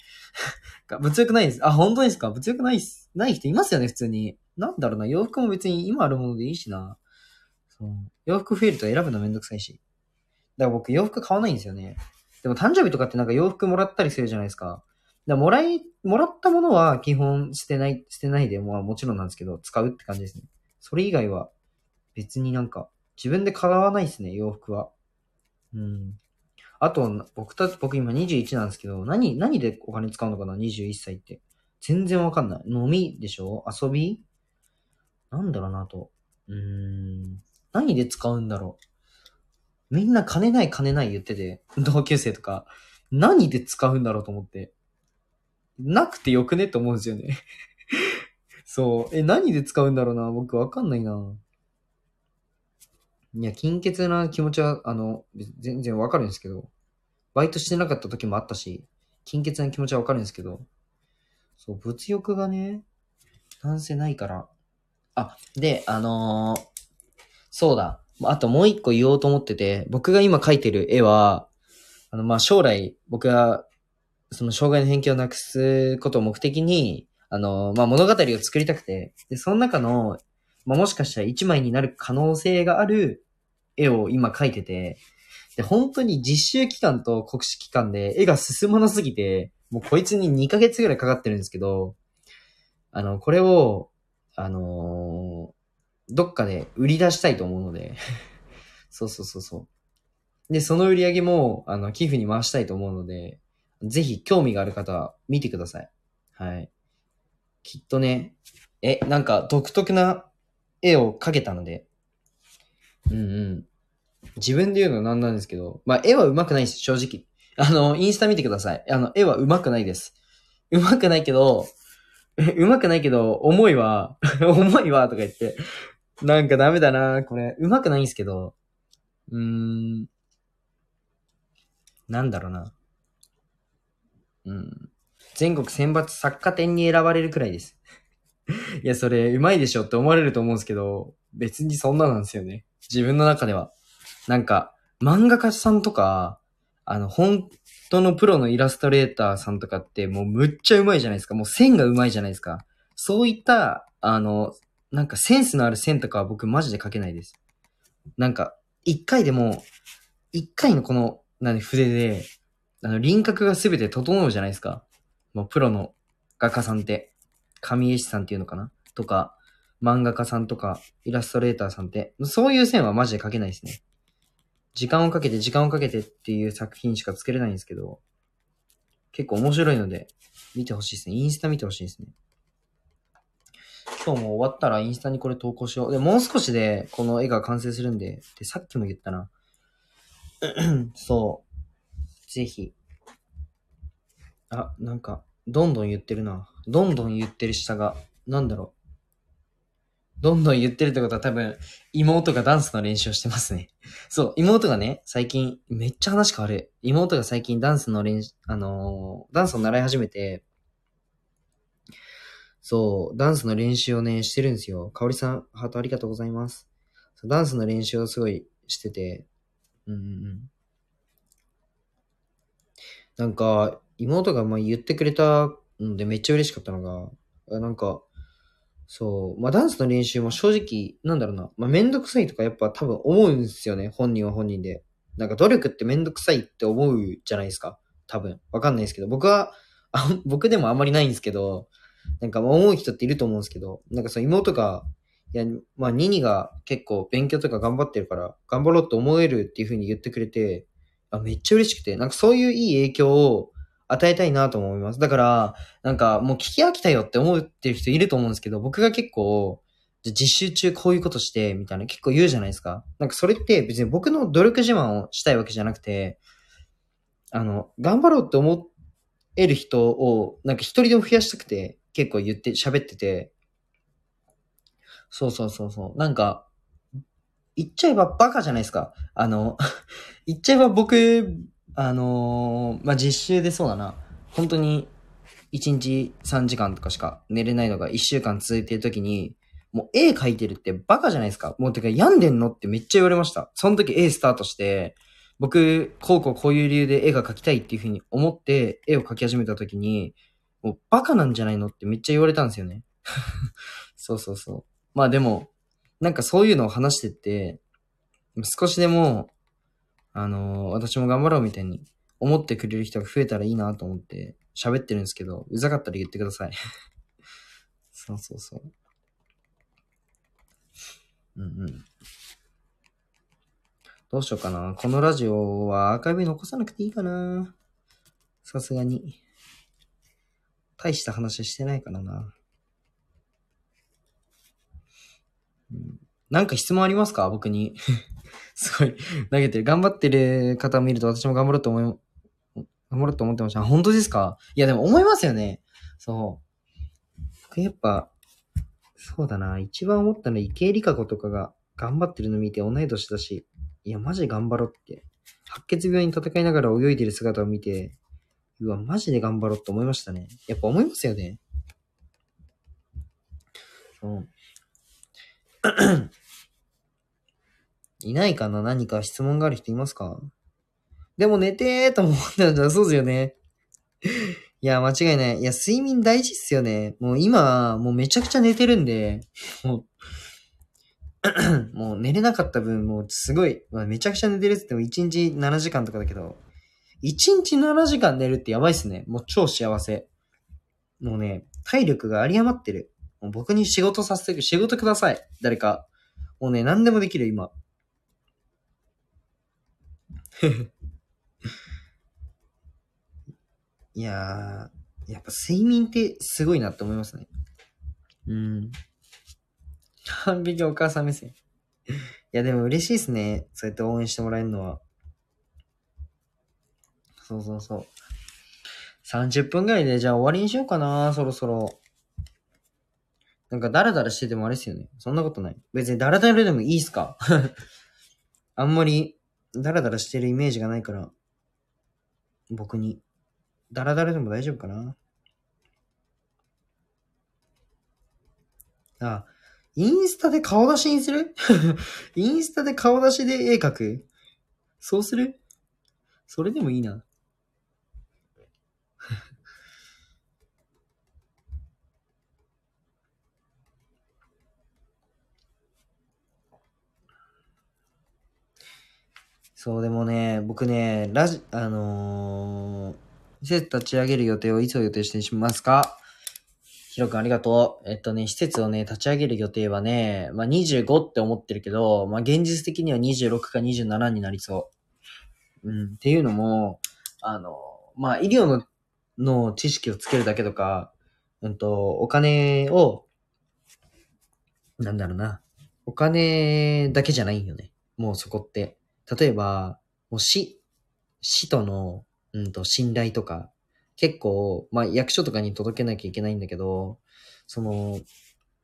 物欲ないです。あ、本当ですか？物欲ないっす。ない人いますよね、普通に。なんだろうな、洋服も別に今あるものでいいしな。そう。洋服増えると選ぶのめんどくさいし。だから僕洋服買わないんですよね。でも誕生日とかってなんか洋服もらったりするじゃないですか。だからもらい、もらったものは基本捨てない、捨てないでももちろんなんですけど、使うって感じですね。それ以外は別になんか自分で買わないですね、洋服は。うん。あと、僕た、僕今21なんですけど、何、何でお金使うのかな ?21 歳って。全然わかんない。飲みでしょ？遊び？なんだろうなと。うーん。何で使うんだろう？みんな金ない金ない言ってて、同級生とか、何で使うんだろうと思って。なくてよくね？って思うんですよね そう。え、何で使うんだろうな？僕わかんないな。いや、金欠な気持ちは、あの、全然わかるんですけど、バイトしてなかった時もあったし、金欠な気持ちはわかるんですけど、そう、物欲がね、なんせないから。あ、で、あのーそうだ。あともう一個言おうと思ってて、僕が今描いてる絵は、あの、まあ、将来、僕が、その障害の偏見をなくすことを目的に、あの、まあ、物語を作りたくて、で、その中の、まあ、もしかしたら一枚になる可能性がある絵を今描いてて、で、本当に実習期間と国試期間で絵が進まなすぎて、もうこいつに2ヶ月ぐらいかかってるんですけど、あの、これを、あのーどっかで売り出したいと思うので、そうそうそうそう。で、その売り上げも、あの、寄付に回したいと思うので、ぜひ興味がある方は見てください。はい。きっとね、え、なんか独特な絵を描けたので、うんうん。自分で言うのはなんなんですけど、まあ、絵は上手くないです、正直。あの、インスタ見てください。あの、絵は上手くないです。上手くないけど、上手くないけど、思いは、思いは、とか言って、なんかダメだなこれ。上手くないんですけど、うーん、なんだろうな。うん。全国選抜作家展に選ばれるくらいです。いや、それ、上手いでしょって思われると思うんですけど、別にそんななんですよね。自分の中では。なんか、漫画家さんとか、あの、本当のプロのイラストレーターさんとかってもうむっちゃ上手いじゃないですか。もう線が上手いじゃないですか。そういった、あの、なんかセンスのある線とかは僕マジで描けないです。なんか、一回でも、一回のこの、何、筆で、あの、輪郭がすべて整うじゃないですか。もうプロの画家さんって、神絵師さんっていうのかな？とか、漫画家さんとか、イラストレーターさんって、そういう線はマジで描けないですね。時間をかけて時間をかけてっていう作品しか作れないんですけど、結構面白いので、見てほしいですね。インスタ見てほしいですね。今日も終わったらインスタにこれ投稿しよう。で、もう少しでこの絵が完成するんで、で、さっきも言ったな。そう。ぜひ。あ、なんか、どんどん言ってるな。どんどん言ってる下が、なんだろう。どんどん言ってるってことは多分、妹がダンスの練習をしてますね。そう、妹がね、最近、めっちゃ話変わる。妹が最近ダンスの練習、あのーダンスを習い始めて、そう、ダンスの練習をね、してるんですよ。かおりさん、ハートありがとうございます。ダンスの練習をすごいしてて、うんうんうん。なんか、妹がまあ言ってくれたのでめっちゃ嬉しかったのが、なんか、そう、まあダンスの練習も正直、なんだろうな、まあめんどくさいとかやっぱ多分思うんですよね、本人は本人で。なんか努力ってめんどくさいって思うじゃないですか。多分。わかんないですけど、僕は、僕でもあんまりないんですけど、なんかまあ思う人っていると思うんですけど、なんかそう妹が、いや、まあニニが結構勉強とか頑張ってるから、頑張ろうと思えるっていう風に言ってくれて、あ、めっちゃ嬉しくて、なんかそういういい影響を与えたいなと思います。だから、なんかもう聞き飽きたよって思ってる人いると思うんですけど、僕が結構、実習中こういうことして、みたいな結構言うじゃないですか。なんかそれって別に僕の努力自慢をしたいわけじゃなくて、あの、頑張ろうって思える人を、なんか一人でも増やしたくて、結構言って、喋ってて、そうそうそうそう。なんか、言っちゃえばバカじゃないですか。あの、言っちゃえば僕、あのーまあ、実習でそうだな。本当に、1日3時間とかしか寝れないのが1週間続いてる時に、もう絵描いてるってバカじゃないですか。もうてか病んでんのってめっちゃ言われました。その時絵スタートして、僕、こうこうこういう理由で絵が描きたいっていうふうに思って絵を描き始めた時に、もうバカなんじゃないのってめっちゃ言われたんですよね。そうそうそう。まあでも、なんかそういうのを話してって、少しでも、あの私も頑張ろうみたいに思ってくれる人が増えたらいいなと思って喋ってるんですけど、うざかったら言ってください。そうそうそう。うんうん。どうしようかな。このラジオはアーカイブ残さなくていいかな。さすがに。大した話してないからな。うんなんか質問ありますか？僕に。すごい、投げてる。頑張ってる方を見ると私も頑張ろうと思い、頑張ろうと思ってました。本当ですか？いやでも思いますよね。そう。僕やっぱ、そうだな。一番思ったのは池江璃花子とかが頑張ってるの見て同い年だし、いやマジ頑張ろうって白血病に戦いながら泳いでる姿を見て、うわ、マジで頑張ろうって思いましたね。やっぱ思いますよね。そう。いないかな？何か質問がある人いますか？でも寝てーと思ったんだ。そうですよね。いや、間違いない。いや、睡眠大事っすよね。もう今、もうめちゃくちゃ寝てるんで、もう、もう寝れなかった分、もうすごい、まあ、めちゃくちゃ寝てるって言っても1日7時間とかだけど、1日7時間寝るってやばいっすね。もう超幸せ。もうね、体力が有り余ってる。もう僕に仕事させてく、仕事ください。誰か。もうね、何でもできる、今。いやー、やっぱ睡眠ってすごいなって思いますね。うん。完璧お母さん目線。いや、でも嬉しいですね。そうやって応援してもらえるのは。そうそうそう。30分ぐらいで、じゃあ終わりにしようかな、そろそろ。なんかダラダラしててもあれですよね。そんなことない。別にダラダラでもいいっすか？あんまりダラダラしてるイメージがないから、僕に。ダラダラでも大丈夫かな？あ、インスタで顔出しにする？インスタで顔出しで絵描く？そうする？それでもいいな。そう、でもね、僕ね、ラジ、あのー、施設立ち上げる予定をいつを予定してしますか？ヒロ君ありがとう。えっとね、施設をね、立ち上げる予定はね、まあ、25って思ってるけど、まあ、現実的には26か27になりそう。うん、っていうのも、あの、まあ、医療の、の知識をつけるだけとか、うんと、お金を、なんだろうな。お金だけじゃないんよね。もうそこって。例えば、もう市、市との、うんと、信頼とか、結構、まあ、役所とかに届けなきゃいけないんだけど、その、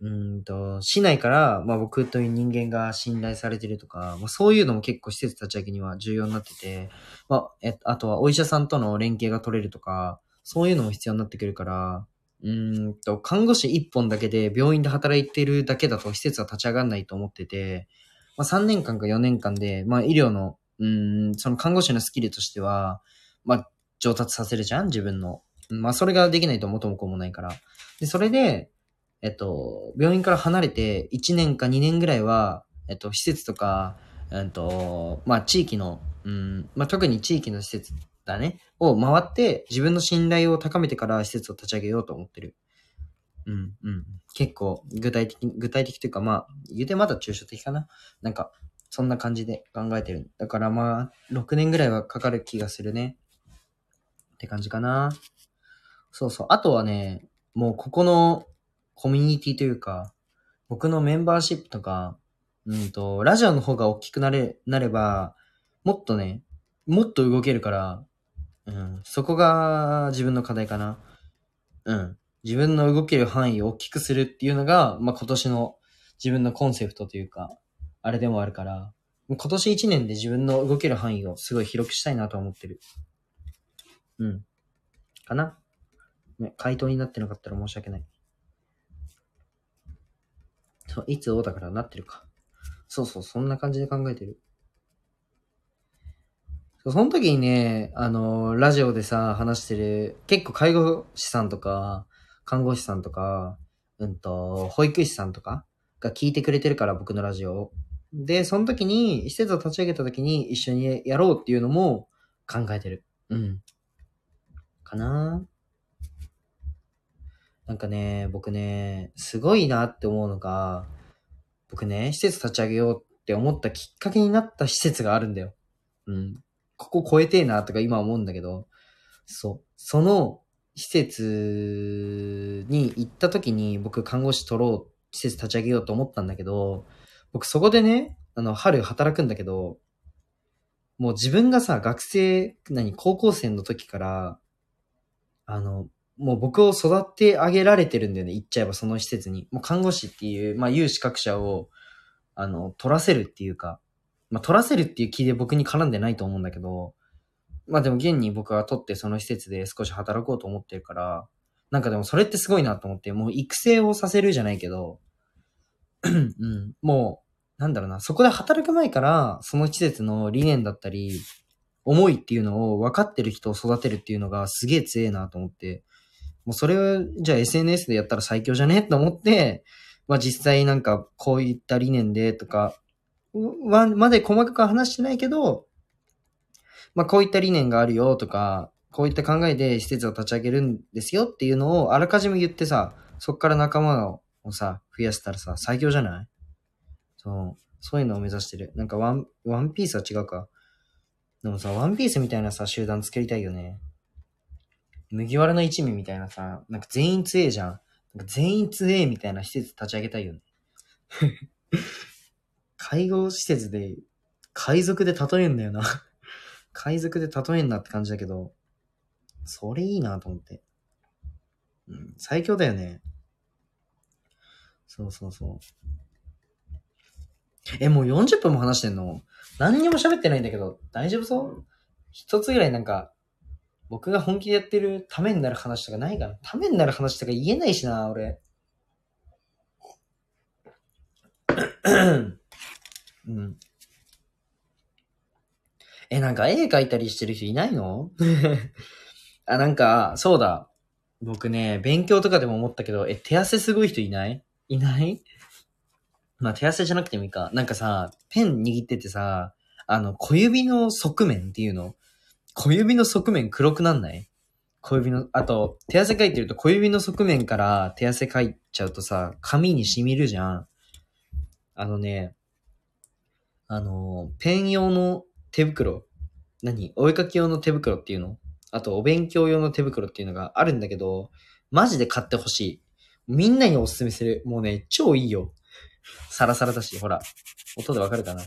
うんと、市内から、まあ僕という人間が信頼されてるとか、まあそういうのも結構施設立ち上げには重要になってて、まあ、え、あとはお医者さんとの連携が取れるとか、そういうのも必要になってくるから、うんと、看護師一本だけで病院で働いてるだけだと施設は立ち上がらないと思ってて、まあ3年間か4年間で、まあ医療の、うん、その看護師のスキルとしては、まあ上達させるじゃん？自分の。まあそれができないと元も子もないから。で、それで、えっと、病院から離れて1年か2年ぐらいは、えっと、施設とか、えっと、まあ地域の、うん、まあ特に地域の施設だね、を回って自分の信頼を高めてから施設を立ち上げようと思ってる。うん、うん。結構具体的、具体的というかまあ、言うてまだ抽象的かな。なんか、そんな感じで考えてる。だからまあ、6年ぐらいはかかる気がするね。って感じかな。そうそう。あとはね、もうここのコミュニティというか、僕のメンバーシップとか、うんと、ラジオの方が大きくなれ、なれば、もっとね、もっと動けるから、うん、そこが自分の課題かな。うん。自分の動ける範囲を大きくするっていうのが、まあ、今年の自分のコンセプトというか、あれでもあるから、今年1年で自分の動ける範囲をすごい広くしたいなと思ってる。うん。かな？ね、回答になってなかったら申し訳ない。そう、いつをだからなってるか。そうそう、そんな感じで考えてる。そその時にね、あのラジオでさ、話してる、結構介護士さんとか、看護師さんとか、うんと、保育士さんとかが聞いてくれてるから、僕のラジオ。で、その時に、施設を立ち上げた時に一緒にやろうっていうのも考えてる。うん。かななんかね、僕ね、すごいなって思うのが、僕ね、施設立ち上げようって思ったきっかけになった施設があるんだよ。うん。ここ超えてえなとか今思うんだけど、そう。その施設に行った時に僕看護師取ろう、施設立ち上げようと思ったんだけど、僕そこでね、あの、春働くんだけど、もう自分がさ、学生、何、高校生の時から、あの、もう僕を育て上げられてるんだよね、言っちゃえばその施設に。もう看護師っていう、まあ有資格者を、あの、取らせるっていうか、まあ、取らせるっていう気で僕に絡んでないと思うんだけど、まあでも現に僕は取ってその施設で少し働こうと思ってるから、なんかでもそれってすごいなと思って、もう育成をさせるじゃないけど、うん、もう、なんだろうな、そこで働く前から、その施設の理念だったり、思いっていうのを分かってる人を育てるっていうのがすげえ強えなと思って、もうそれを、じゃあ SNS でやったら最強じゃねと思って、まあ実際なんかこういった理念でとか、ま、まで細かく話してないけど、まあこういった理念があるよとか、こういった考えで施設を立ち上げるんですよっていうのをあらかじめ言ってさ、そっから仲間をさ、増やしたらさ、最強じゃない？そう、そういうのを目指してる。なんかワン、ワンピースは違うか。でもさ、ワンピースみたいなさ、集団作りたいよね。麦わらの一味みたいなさ、なんか全員強えじゃん。なんか全員強えみたいな施設立ち上げたいよね。介護施設で、海賊で例えるんだよな。海賊で例えんなって感じだけど、それいいなと思って。うん、最強だよね。そうそうそう。え、もう40分も話してんの？何にも喋ってないんだけど、大丈夫そう？一つぐらいなんか、僕が本気でやってるためになる話とかないかな？ためになる話とか言えないしな、俺。うん。え、なんか絵描いたりしてる人いないの？あ、なんか、そうだ。僕ね、勉強とかでも思ったけど、え、手汗すごい人いない？いない？まあ、手汗じゃなくてもいいか。なんかさ、ペン握っててさ、あの、小指の側面っていうの？小指の側面黒くなんない？小指の、あと、手汗描いてると小指の側面から手汗描いちゃうとさ、紙に染みるじゃん。あのね、あの、ペン用の手袋。何？お絵かき用の手袋っていうの？あと、お勉強用の手袋っていうのがあるんだけど、マジで買ってほしい。みんなにおすすめする。もうね、超いいよ。サラサラだし、ほら。音でわかるかな？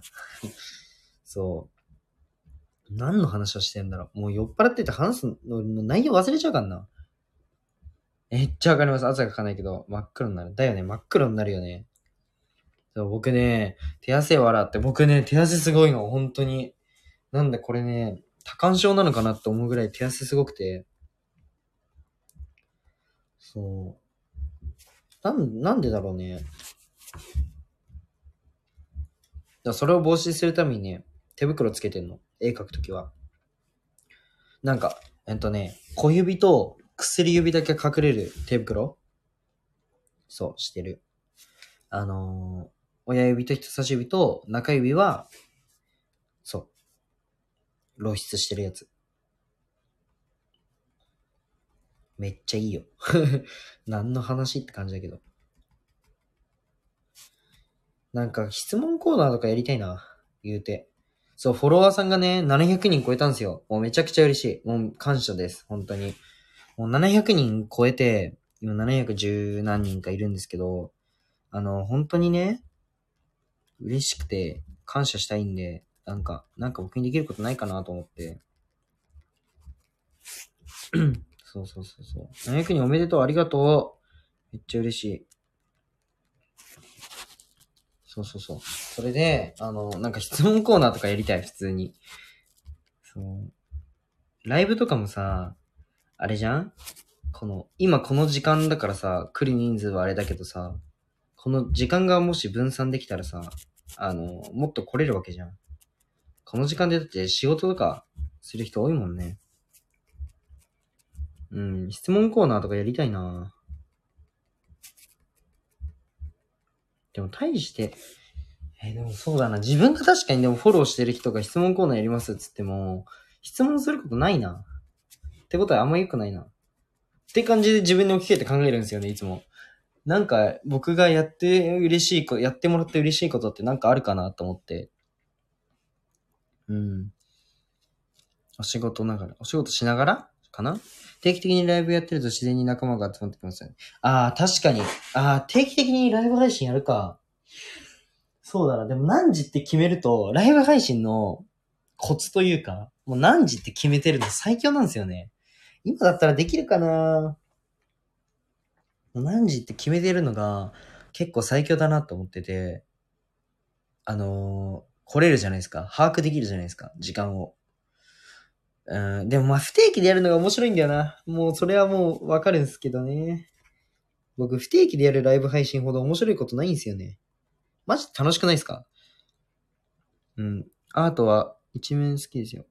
そう。何の話をしてんだろう？もう酔っ払ってて話すのの内容忘れちゃうからな。めっちゃわかります。汗がかかないけど、真っ黒になる。だよね、真っ黒になるよね。そう僕ね、手汗笑って、僕ね、手汗すごいの、本当に。なんでこれね、多感症なのかなって思うぐらい手汗すごくて。そう。なん、なんでだろうね。だそれを防止するためにね、手袋つけてんの。絵描くときは。なんか、えっとね、小指と薬指だけ隠れる手袋そう、してる。あのー親指と人差し指と中指は、露出してるやつ。めっちゃいいよ。何の話って感じだけど。なんか質問コーナーとかやりたいな。言うて。そう、フォロワーさんがね、700人超えたんですよ。もうめちゃくちゃ嬉しい。もう感謝です。本当に。もう700人超えて、今710何人かいるんですけど、あの、本当にね、嬉しくて感謝したいんで、なんか、なんか僕にできることないかなと思って。そうそうそうそう。700人おめでとう、ありがとう。めっちゃ嬉しい。そうそうそう。それで、あの、なんか質問コーナーとかやりたい、普通に。そう。ライブとかもさ、あれじゃん？この、今この時間だからさ、来る人数はあれだけどさ、この時間がもし分散できたらさ、あの、もっと来れるわけじゃん。この時間でだって仕事とかする人多いもんね。うん、質問コーナーとかやりたいなでも、対して、えーでもそうだな。自分が確かにでもフォローしてる人が質問コーナーやりますっつっても、質問することないな。ってことはあんま良くないな。って感じで自分に置き換えて考えるんですよね、いつも。なんか、僕がやって嬉しいこと、やってもらって嬉しいことってなんかあるかなと思って。うん。お仕事ながら、お仕事しながら？かな？定期的にライブやってると自然に仲間が集まってきますよね。ああ、確かに。ああ、定期的にライブ配信やるか。そうだな。でも何時って決めると、ライブ配信のコツというか、もう何時って決めてるの最強なんですよね。今だったらできるかな何時って決めてるのが結構最強だなと思ってて、あの来れるじゃないですか。把握できるじゃないですか。時間を。うん、でもまあ不定期でやるのが面白いんだよな。もうそれはもうわかるんですけどね。僕不定期でやるライブ配信ほど面白いことないんですよね。マジ楽しくないですか？うん。アートは一面好きですよ。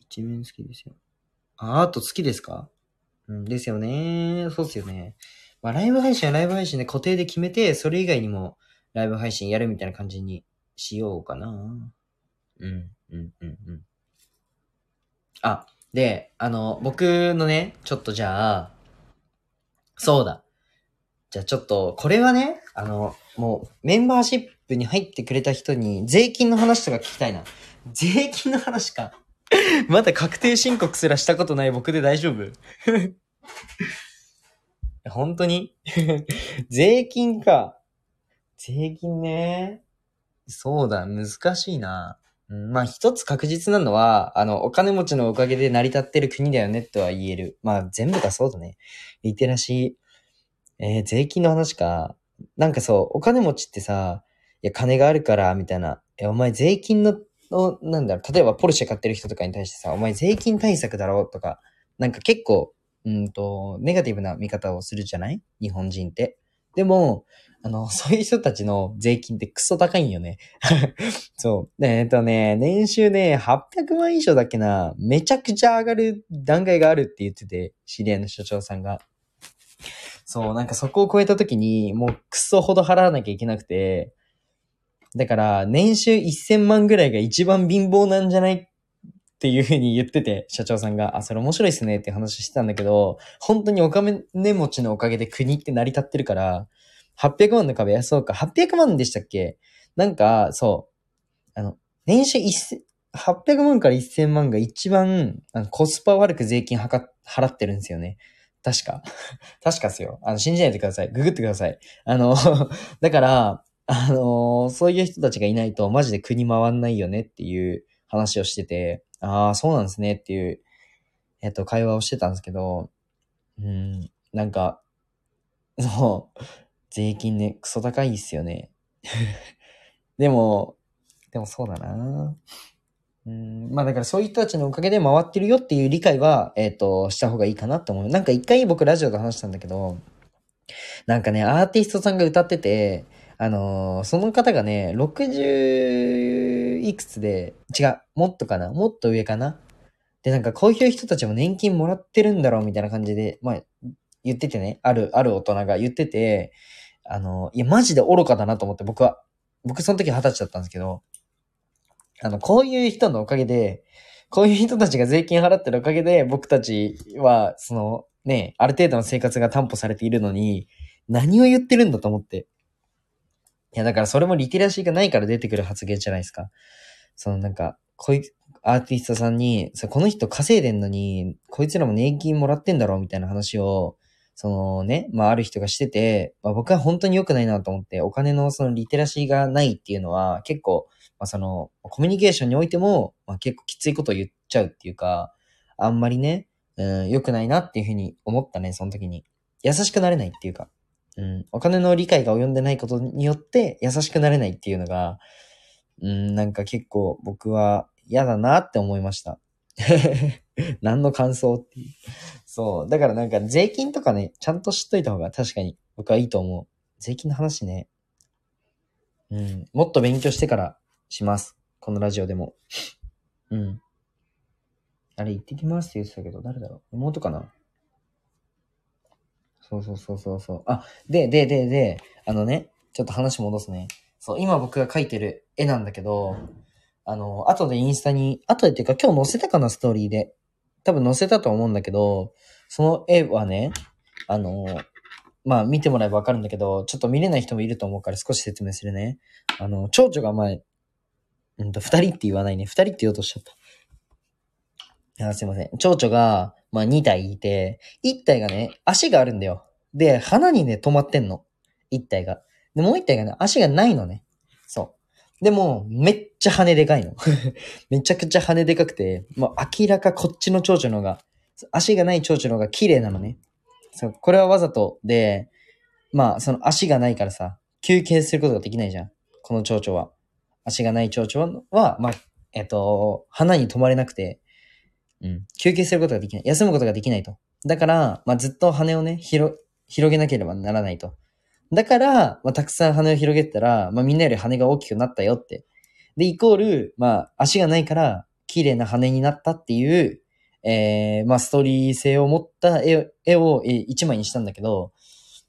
一面好きですよ。アート好きですか？うん、ですよね。そうっすよね。まあライブ配信はライブ配信で固定で決めて、それ以外にもライブ配信やるみたいな感じにしようかな。うん、うん、うん、うん。あ、で、あの、僕のね、ちょっとじゃあ、そうだ。じゃあちょっと、これはね、あの、もう、メンバーシップに入ってくれた人に、税金の話とか聞きたいな。税金の話か。まだ確定申告すらしたことない僕で大丈夫？本当に？税金か。税金ね。そうだ、難しいな。うん、まあ一つ確実なのは、あの、お金持ちのおかげで成り立ってる国だよねとは言える。まあ全部がそうだね。リテラシー。えー、税金の話か。なんかそう、お金持ちってさ、いや、金があるから、みたいな。え、お前税金の、の、なんだろう、例えばポルシェ買ってる人とかに対してさ、お前税金対策だろうとか、なんか結構、うんと、ネガティブな見方をするじゃない？日本人って。でも、あの、そういう人たちの税金ってクソ高いんよね。そう。えっとね、年収ね、800万以上だっけな、めちゃくちゃ上がる段階があるって言ってて、知り合いの所長さんが。そう、なんかそこを超えた時に、もうクソほど払わなきゃいけなくて、だから、年収1000万ぐらいが一番貧乏なんじゃないっていうふうに言ってて、社長さんが、あ、それ面白いっすねって話してたんだけど、本当にお金持ちのおかげで国って成り立ってるから、800万の壁、そうか、800万でしたっけ？なんか、そう。あの、年収800万から1000万が一番、あのコスパ悪く税金はか払ってるんですよね。確か。確かっすよ。あの、信じないでください。ググってください。あの、だから、あのそういう人たちがいないとマジで国回んないよねっていう話をしてて、ああ、そうなんですねっていう、えっと、会話をしてたんですけど、うん、なんか、そう、税金ね、クソ高いっすよね。でも、でもそうだなうん、まあだからそういう人たちのおかげで回ってるよっていう理解は、えっ、ー、と、した方がいいかなって思う。なんか一回僕ラジオで話したんだけど、なんかね、アーティストさんが歌ってて、あのー、その方がね、60いくつで、違う、もっとかな？もっと上かな？で、なんかこういう人たちも年金もらってるんだろうみたいな感じで、まあ、言っててね、ある、ある大人が言ってて、あの、いや、マジで愚かだなと思って、僕は。僕その時二十歳だったんですけど、あの、こういう人のおかげで、こういう人たちが税金払ってるおかげで、僕たちは、その、ね、ある程度の生活が担保されているのに、何を言ってるんだと思って。いや、だからそれもリテラシーがないから出てくる発言じゃないですか。そのなんか、こい、アーティストさんに、この人稼いでんのに、こいつらも年金もらってんだろうみたいな話を、そのね、まあある人がしてて、まあ僕は本当に良くないなと思って、お金のそのリテラシーがないっていうのは結構、まあその、コミュニケーションにおいても、まあ結構きついことを言っちゃうっていうか、あんまりね、うん、良くないなっていうふうに思ったね、その時に。優しくなれないっていうか、うん、お金の理解が及んでないことによって優しくなれないっていうのが、うん、なんか結構僕は嫌だなって思いました。何の感想っていう。そう。だからなんか税金とかね、ちゃんと知っといた方が確かに僕はいいと思う。税金の話ね。うん。もっと勉強してからします。このラジオでも。うん。あれ行ってきますって言ってたけど、誰だろう妹かなそうそうそうそうそう。あ、で、で、で、で、あのね、ちょっと話戻すね。そう、今僕が描いてる絵なんだけど、あの、後でインスタに、後でっていうか今日載せたかな、ストーリーで。多分載せたと思うんだけど、その絵はね、あの、まあ見てもらえばわかるんだけど、ちょっと見れない人もいると思うから少し説明するね。あの、蝶々が前、うんと、二人って言わないね。二人って言おうとしちゃった。あすいません。蝶々が、まあ2体いて、1体がね、足があるんだよ。で、鼻にね、止まってんの。1体が。で、もう1体がね、足がないのね。でも、めっちゃ羽でかいの。めちゃくちゃ羽でかくて、もう明らかこっちの蝶々の方が、足がない蝶々の方が綺麗なのね。そう、これはわざとで、まあ、その足がないからさ、休憩することができないじゃん。この蝶々は。足がない蝶々は、まあ、えっと、花に止まれなくて、うん、休憩することができない。休むことができないと。だから、まあ、ずっと羽をね、広、広げなければならないと。だから、まあ、たくさん羽を広げたら、まあ、みんなより羽が大きくなったよって。で、イコール、まあ、足がないから、綺麗な羽になったっていう、えー、まあ、ストーリー性を持った絵絵を一枚にしたんだけど、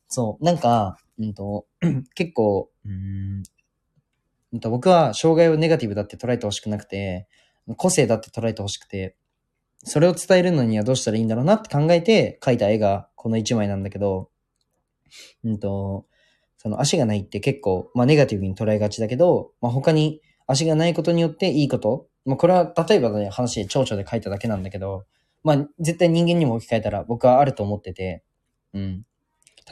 そう、なんか、うんと、結構、うん、うんと僕は障害をネガティブだって捉えてほしくなくて、個性だって捉えてほしくて、それを伝えるのにはどうしたらいいんだろうなって考えて描いた絵がこの一枚なんだけど、うんと、その足がないって結構、まあネガティブに捉えがちだけど、まあ他に足がないことによっていいこと、まあこれは例えばね、話で蝶々で書いただけなんだけど、まあ絶対人間にも置き換えたら僕はあると思ってて、うん。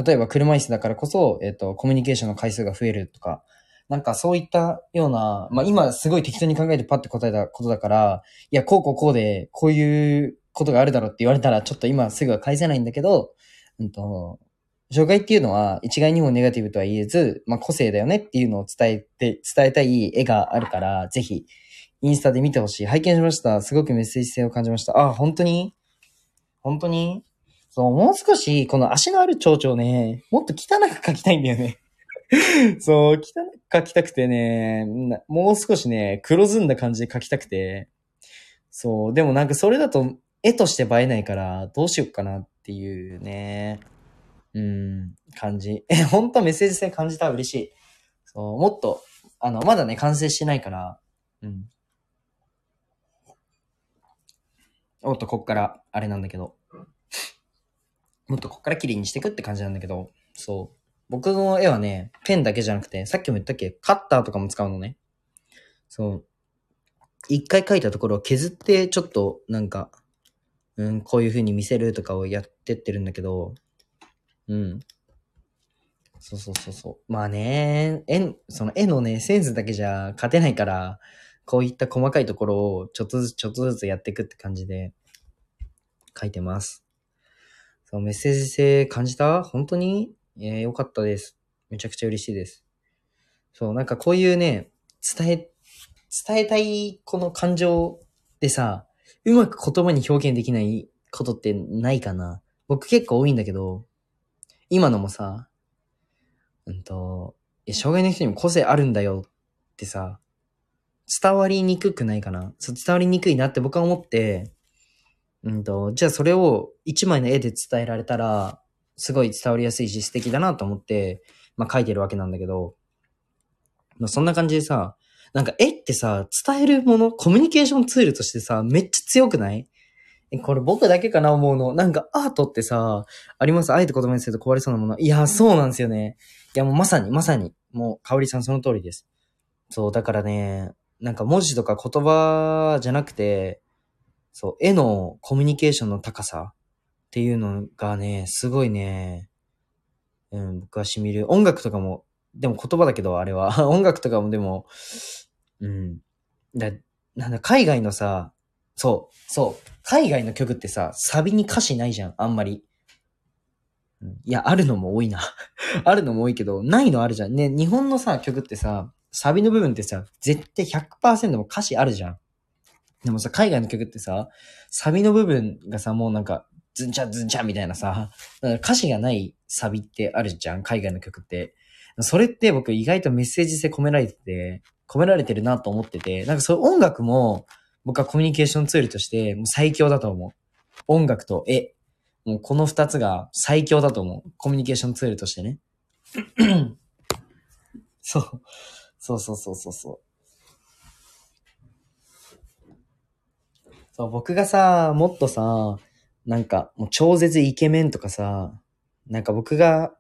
例えば車椅子だからこそ、えっ、ー、と、コミュニケーションの回数が増えるとか、なんかそういったような、まあ今すごい適当に考えてパッて答えたことだから、いや、こうこうこうで、こういうことがあるだろうって言われたら、ちょっと今すぐは返せないんだけど、うんと、障害っていうのは一概にもネガティブとは言えず、まあ個性だよねっていうのを伝えて、伝えたい絵があるから、ぜひ、インスタで見てほしい。拝見しました。すごくメッセージ性を感じました。あ、本当に？本当に？そう、もう少し、この足のある蝶々ね、もっと汚く描きたいんだよね。そう、汚く描きたくてね、もう少しね、黒ずんだ感じで描きたくて。そう、でもなんかそれだと絵として映えないから、どうしよっかなっていうね。うん、感じ。え、ほんとメッセージ性感じた？ら嬉しい。そう、もっと、あの、まだね、完成してないから、うん。おっと、こっから、あれなんだけど。もっとこっから綺麗にしていくって感じなんだけど、そう。僕の絵はね、ペンだけじゃなくて、さっきも言ったっけ、カッターとかも使うのね。そう。一回描いたところを削って、ちょっと、なんか、うん、こういう風に見せるとかをやってってるんだけど、うん。そうそうそうそう。まあね、絵、その絵のね、センスだけじゃ勝てないから、こういった細かいところをちょっとずつちょっとずつやっていくって感じで書いてます。そう、メッセージ性感じた？本当に？えー、よかったです。めちゃくちゃ嬉しいです。そう、なんかこういうね、伝え、伝えたいこの感情でさ、うまく言葉に表現できないことってないかな僕結構多いんだけど、今のもさ、うんと、いや障害の人にも個性あるんだよってさ、伝わりにくくないかな？そう伝わりにくいなって僕は思って、うんと、じゃあそれを一枚の絵で伝えられたら、すごい伝わりやすいし素敵だなと思って、まあ書いてるわけなんだけど、まあそんな感じでさ、なんか絵ってさ、伝えるもの、コミュニケーションツールとしてさ、めっちゃ強くない？これ僕だけかな思うの。なんかアートってさ、あります？あえて言葉にすると壊れそうなもの。いや、そうなんですよね。いや、もうまさに、まさに、もう、かおりさんその通りです。そう、だからね、なんか文字とか言葉じゃなくて、そう、絵のコミュニケーションの高さっていうのがね、すごいね、うん、僕は染みる。音楽とかも、でも言葉だけど、あれは。音楽とかもでも、うん。だ、なんだ、海外のさ、そう、そう、海外の曲ってさ、サビに歌詞ないじゃん、あんまり。いや、あるのも多いな。あるのも多いけど、ないのあるじゃん。ね、日本のさ、曲ってさ、サビの部分ってさ、絶対100%も歌詞あるじゃん。でもさ、海外の曲ってさ、サビの部分がさ、もうなんか、ズンチャズンチャみたいなさ、歌詞がないサビってあるじゃん、海外の曲って。それって僕意外とメッセージ性込められてて、込められてるなと思ってて、なんかそういう音楽も僕はコミュニケーションツールとしてもう最強だと思う。音楽と絵。もうこの二つが最強だと思う。コミュニケーションツールとしてね。そう。そうそうそうそうそう。そう、僕がさ、もっとさ、なんか、もう超絶イケメンとかさ、なんか僕が、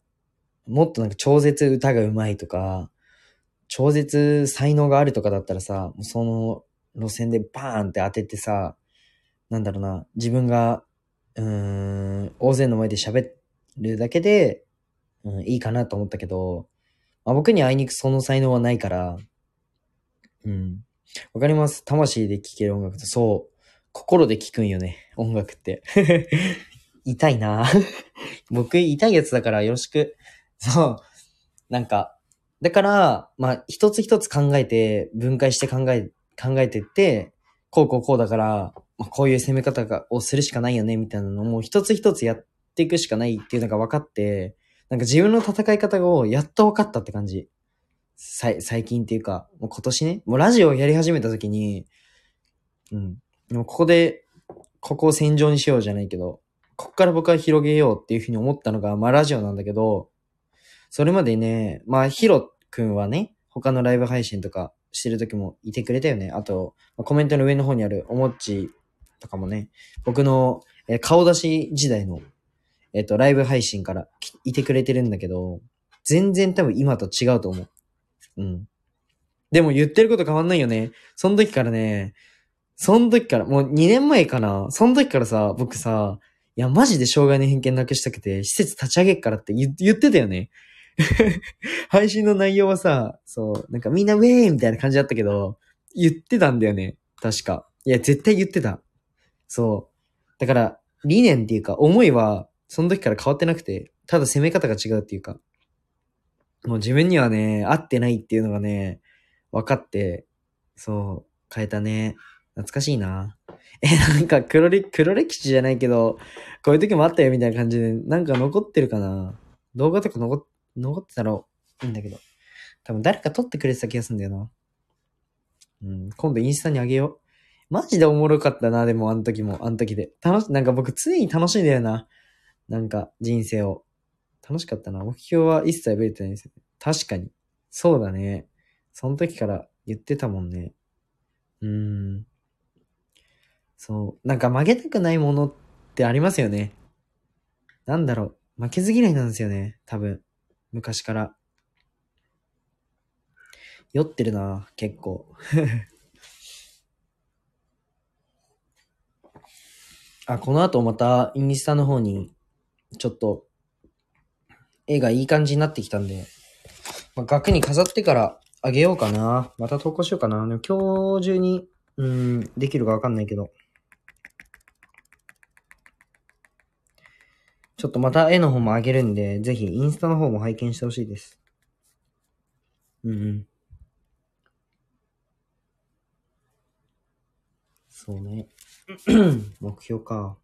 もっとなんか超絶歌が上手いとか、超絶才能があるとかだったらさ、もうその路線でバーンって当ててさ、なんだろうな、自分が、うーん、大勢の前で喋るだけで、うん、いいかなと思ったけど、まあ、僕にあいにくその才能はないから、うん。わかります。魂で聴ける音楽って、そう。心で聞くんよね、音楽って。痛いな 僕痛いやつだからよろしく。そう。なんか、だから、まあ、一つ一つ考えて、分解して考え、考えてって、こうこうこうだから、こういう攻め方をするしかないよね、みたいなのも一つ一つやっていくしかないっていうのが分かって、なんか自分の戦い方をやっと分かったって感じ。最近っていうか、もう今年ね、もうラジオをやり始めた時に、うん。でもここで、ここを戦場にしようじゃないけど、ここから僕は広げようっていうふうに思ったのが、まあラジオなんだけど、それまでね、まあヒロくんはね、他のライブ配信とかしてる時もいてくれたよね。あと、コメントの上の方にあるおもっちとかもね、僕の、え顔出し時代の、えっ、と、ライブ配信からいてくれてるんだけど、全然多分今と違うと思う。うん。でも言ってること変わんないよね。その時からね、その時から、もう2年前かな。その時からさ、僕さ、いや、マジで障害の偏見なくしたくて、施設立ち上げっからって言ってたよね。配信の内容はさ、そう、なんかみんなウェーイみたいな感じだったけど、言ってたんだよね。確か。いや、絶対言ってた。そう。だから、理念っていうか、思いは、その時から変わってなくて、ただ攻め方が違うっていうか、もう自分にはね、合ってないっていうのがね、分かって、そう、変えたね。懐かしいな。え、なんか黒歴、黒歴史じゃないけど、こういう時もあったよみたいな感じで、なんか残ってるかな。動画とか残っ、残ってたらいいんだけど。多分誰か撮ってくれてた気がするんだよな。うん、今度インスタにあげよう。マジでおもろかったな、でもあの時も、あの時で。楽し、なんか僕常に楽しいんだよな。なんか人生を。楽しかったな。目標は一切ぶれてないんですよ。確かに。そうだね。その時から言ってたもんね。うーん。そう。なんか曲げたくないものってありますよね。なんだろう。負けず嫌いなんですよね。多分。昔から。酔ってるな、結構。あ、この後またインスタの方に、ちょっと、絵がいい感じになってきたんで、まあ、額に飾ってからあげようかな。また投稿しようかな。でも今日中に、うん、できるかわかんないけど。ちょっとまた絵の方もあげるんで、ぜひインスタの方も拝見してほしいです。うんうん。そうね。目標か。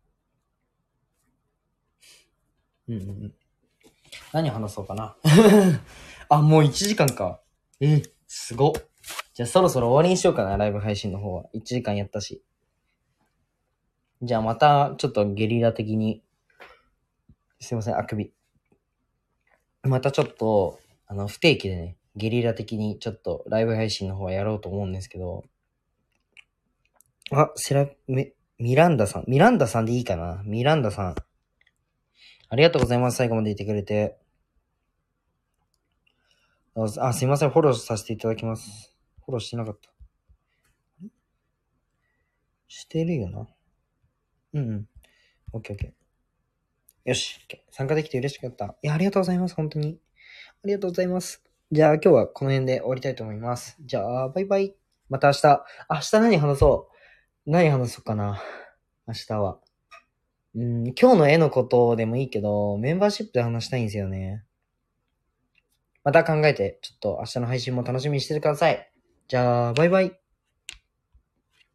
うんうん。何話そうかな。あ、もう1時間か。え、すご。じゃあそろそろ終わりにしようかな、ライブ配信の方は。1時間やったし。じゃあまた、ちょっとゲリラ的に。すいません、あくび。またちょっと、あの、不定期でね、ゲリラ的にちょっとライブ配信の方はやろうと思うんですけど。あ、セラ、ミ、ミランダさん。ミランダさんでいいかなミランダさん。ありがとうございます。最後までいてくれて。あ、あすいません。フォローさせていただきます。フォローしてなかった。してるよな。うんうん。オッケーオッケー。よし。参加できて嬉しかった。いや、ありがとうございます。本当に。ありがとうございます。じゃあ今日はこの辺で終わりたいと思います。じゃあ、バイバイ。また明日。明日何話そう何話そうかな。明日は。うん、今日の絵のことでもいいけど、メンバーシップで話したいんですよね。また考えて、ちょっと明日の配信も楽しみにしててください。じゃあ、バイバイ。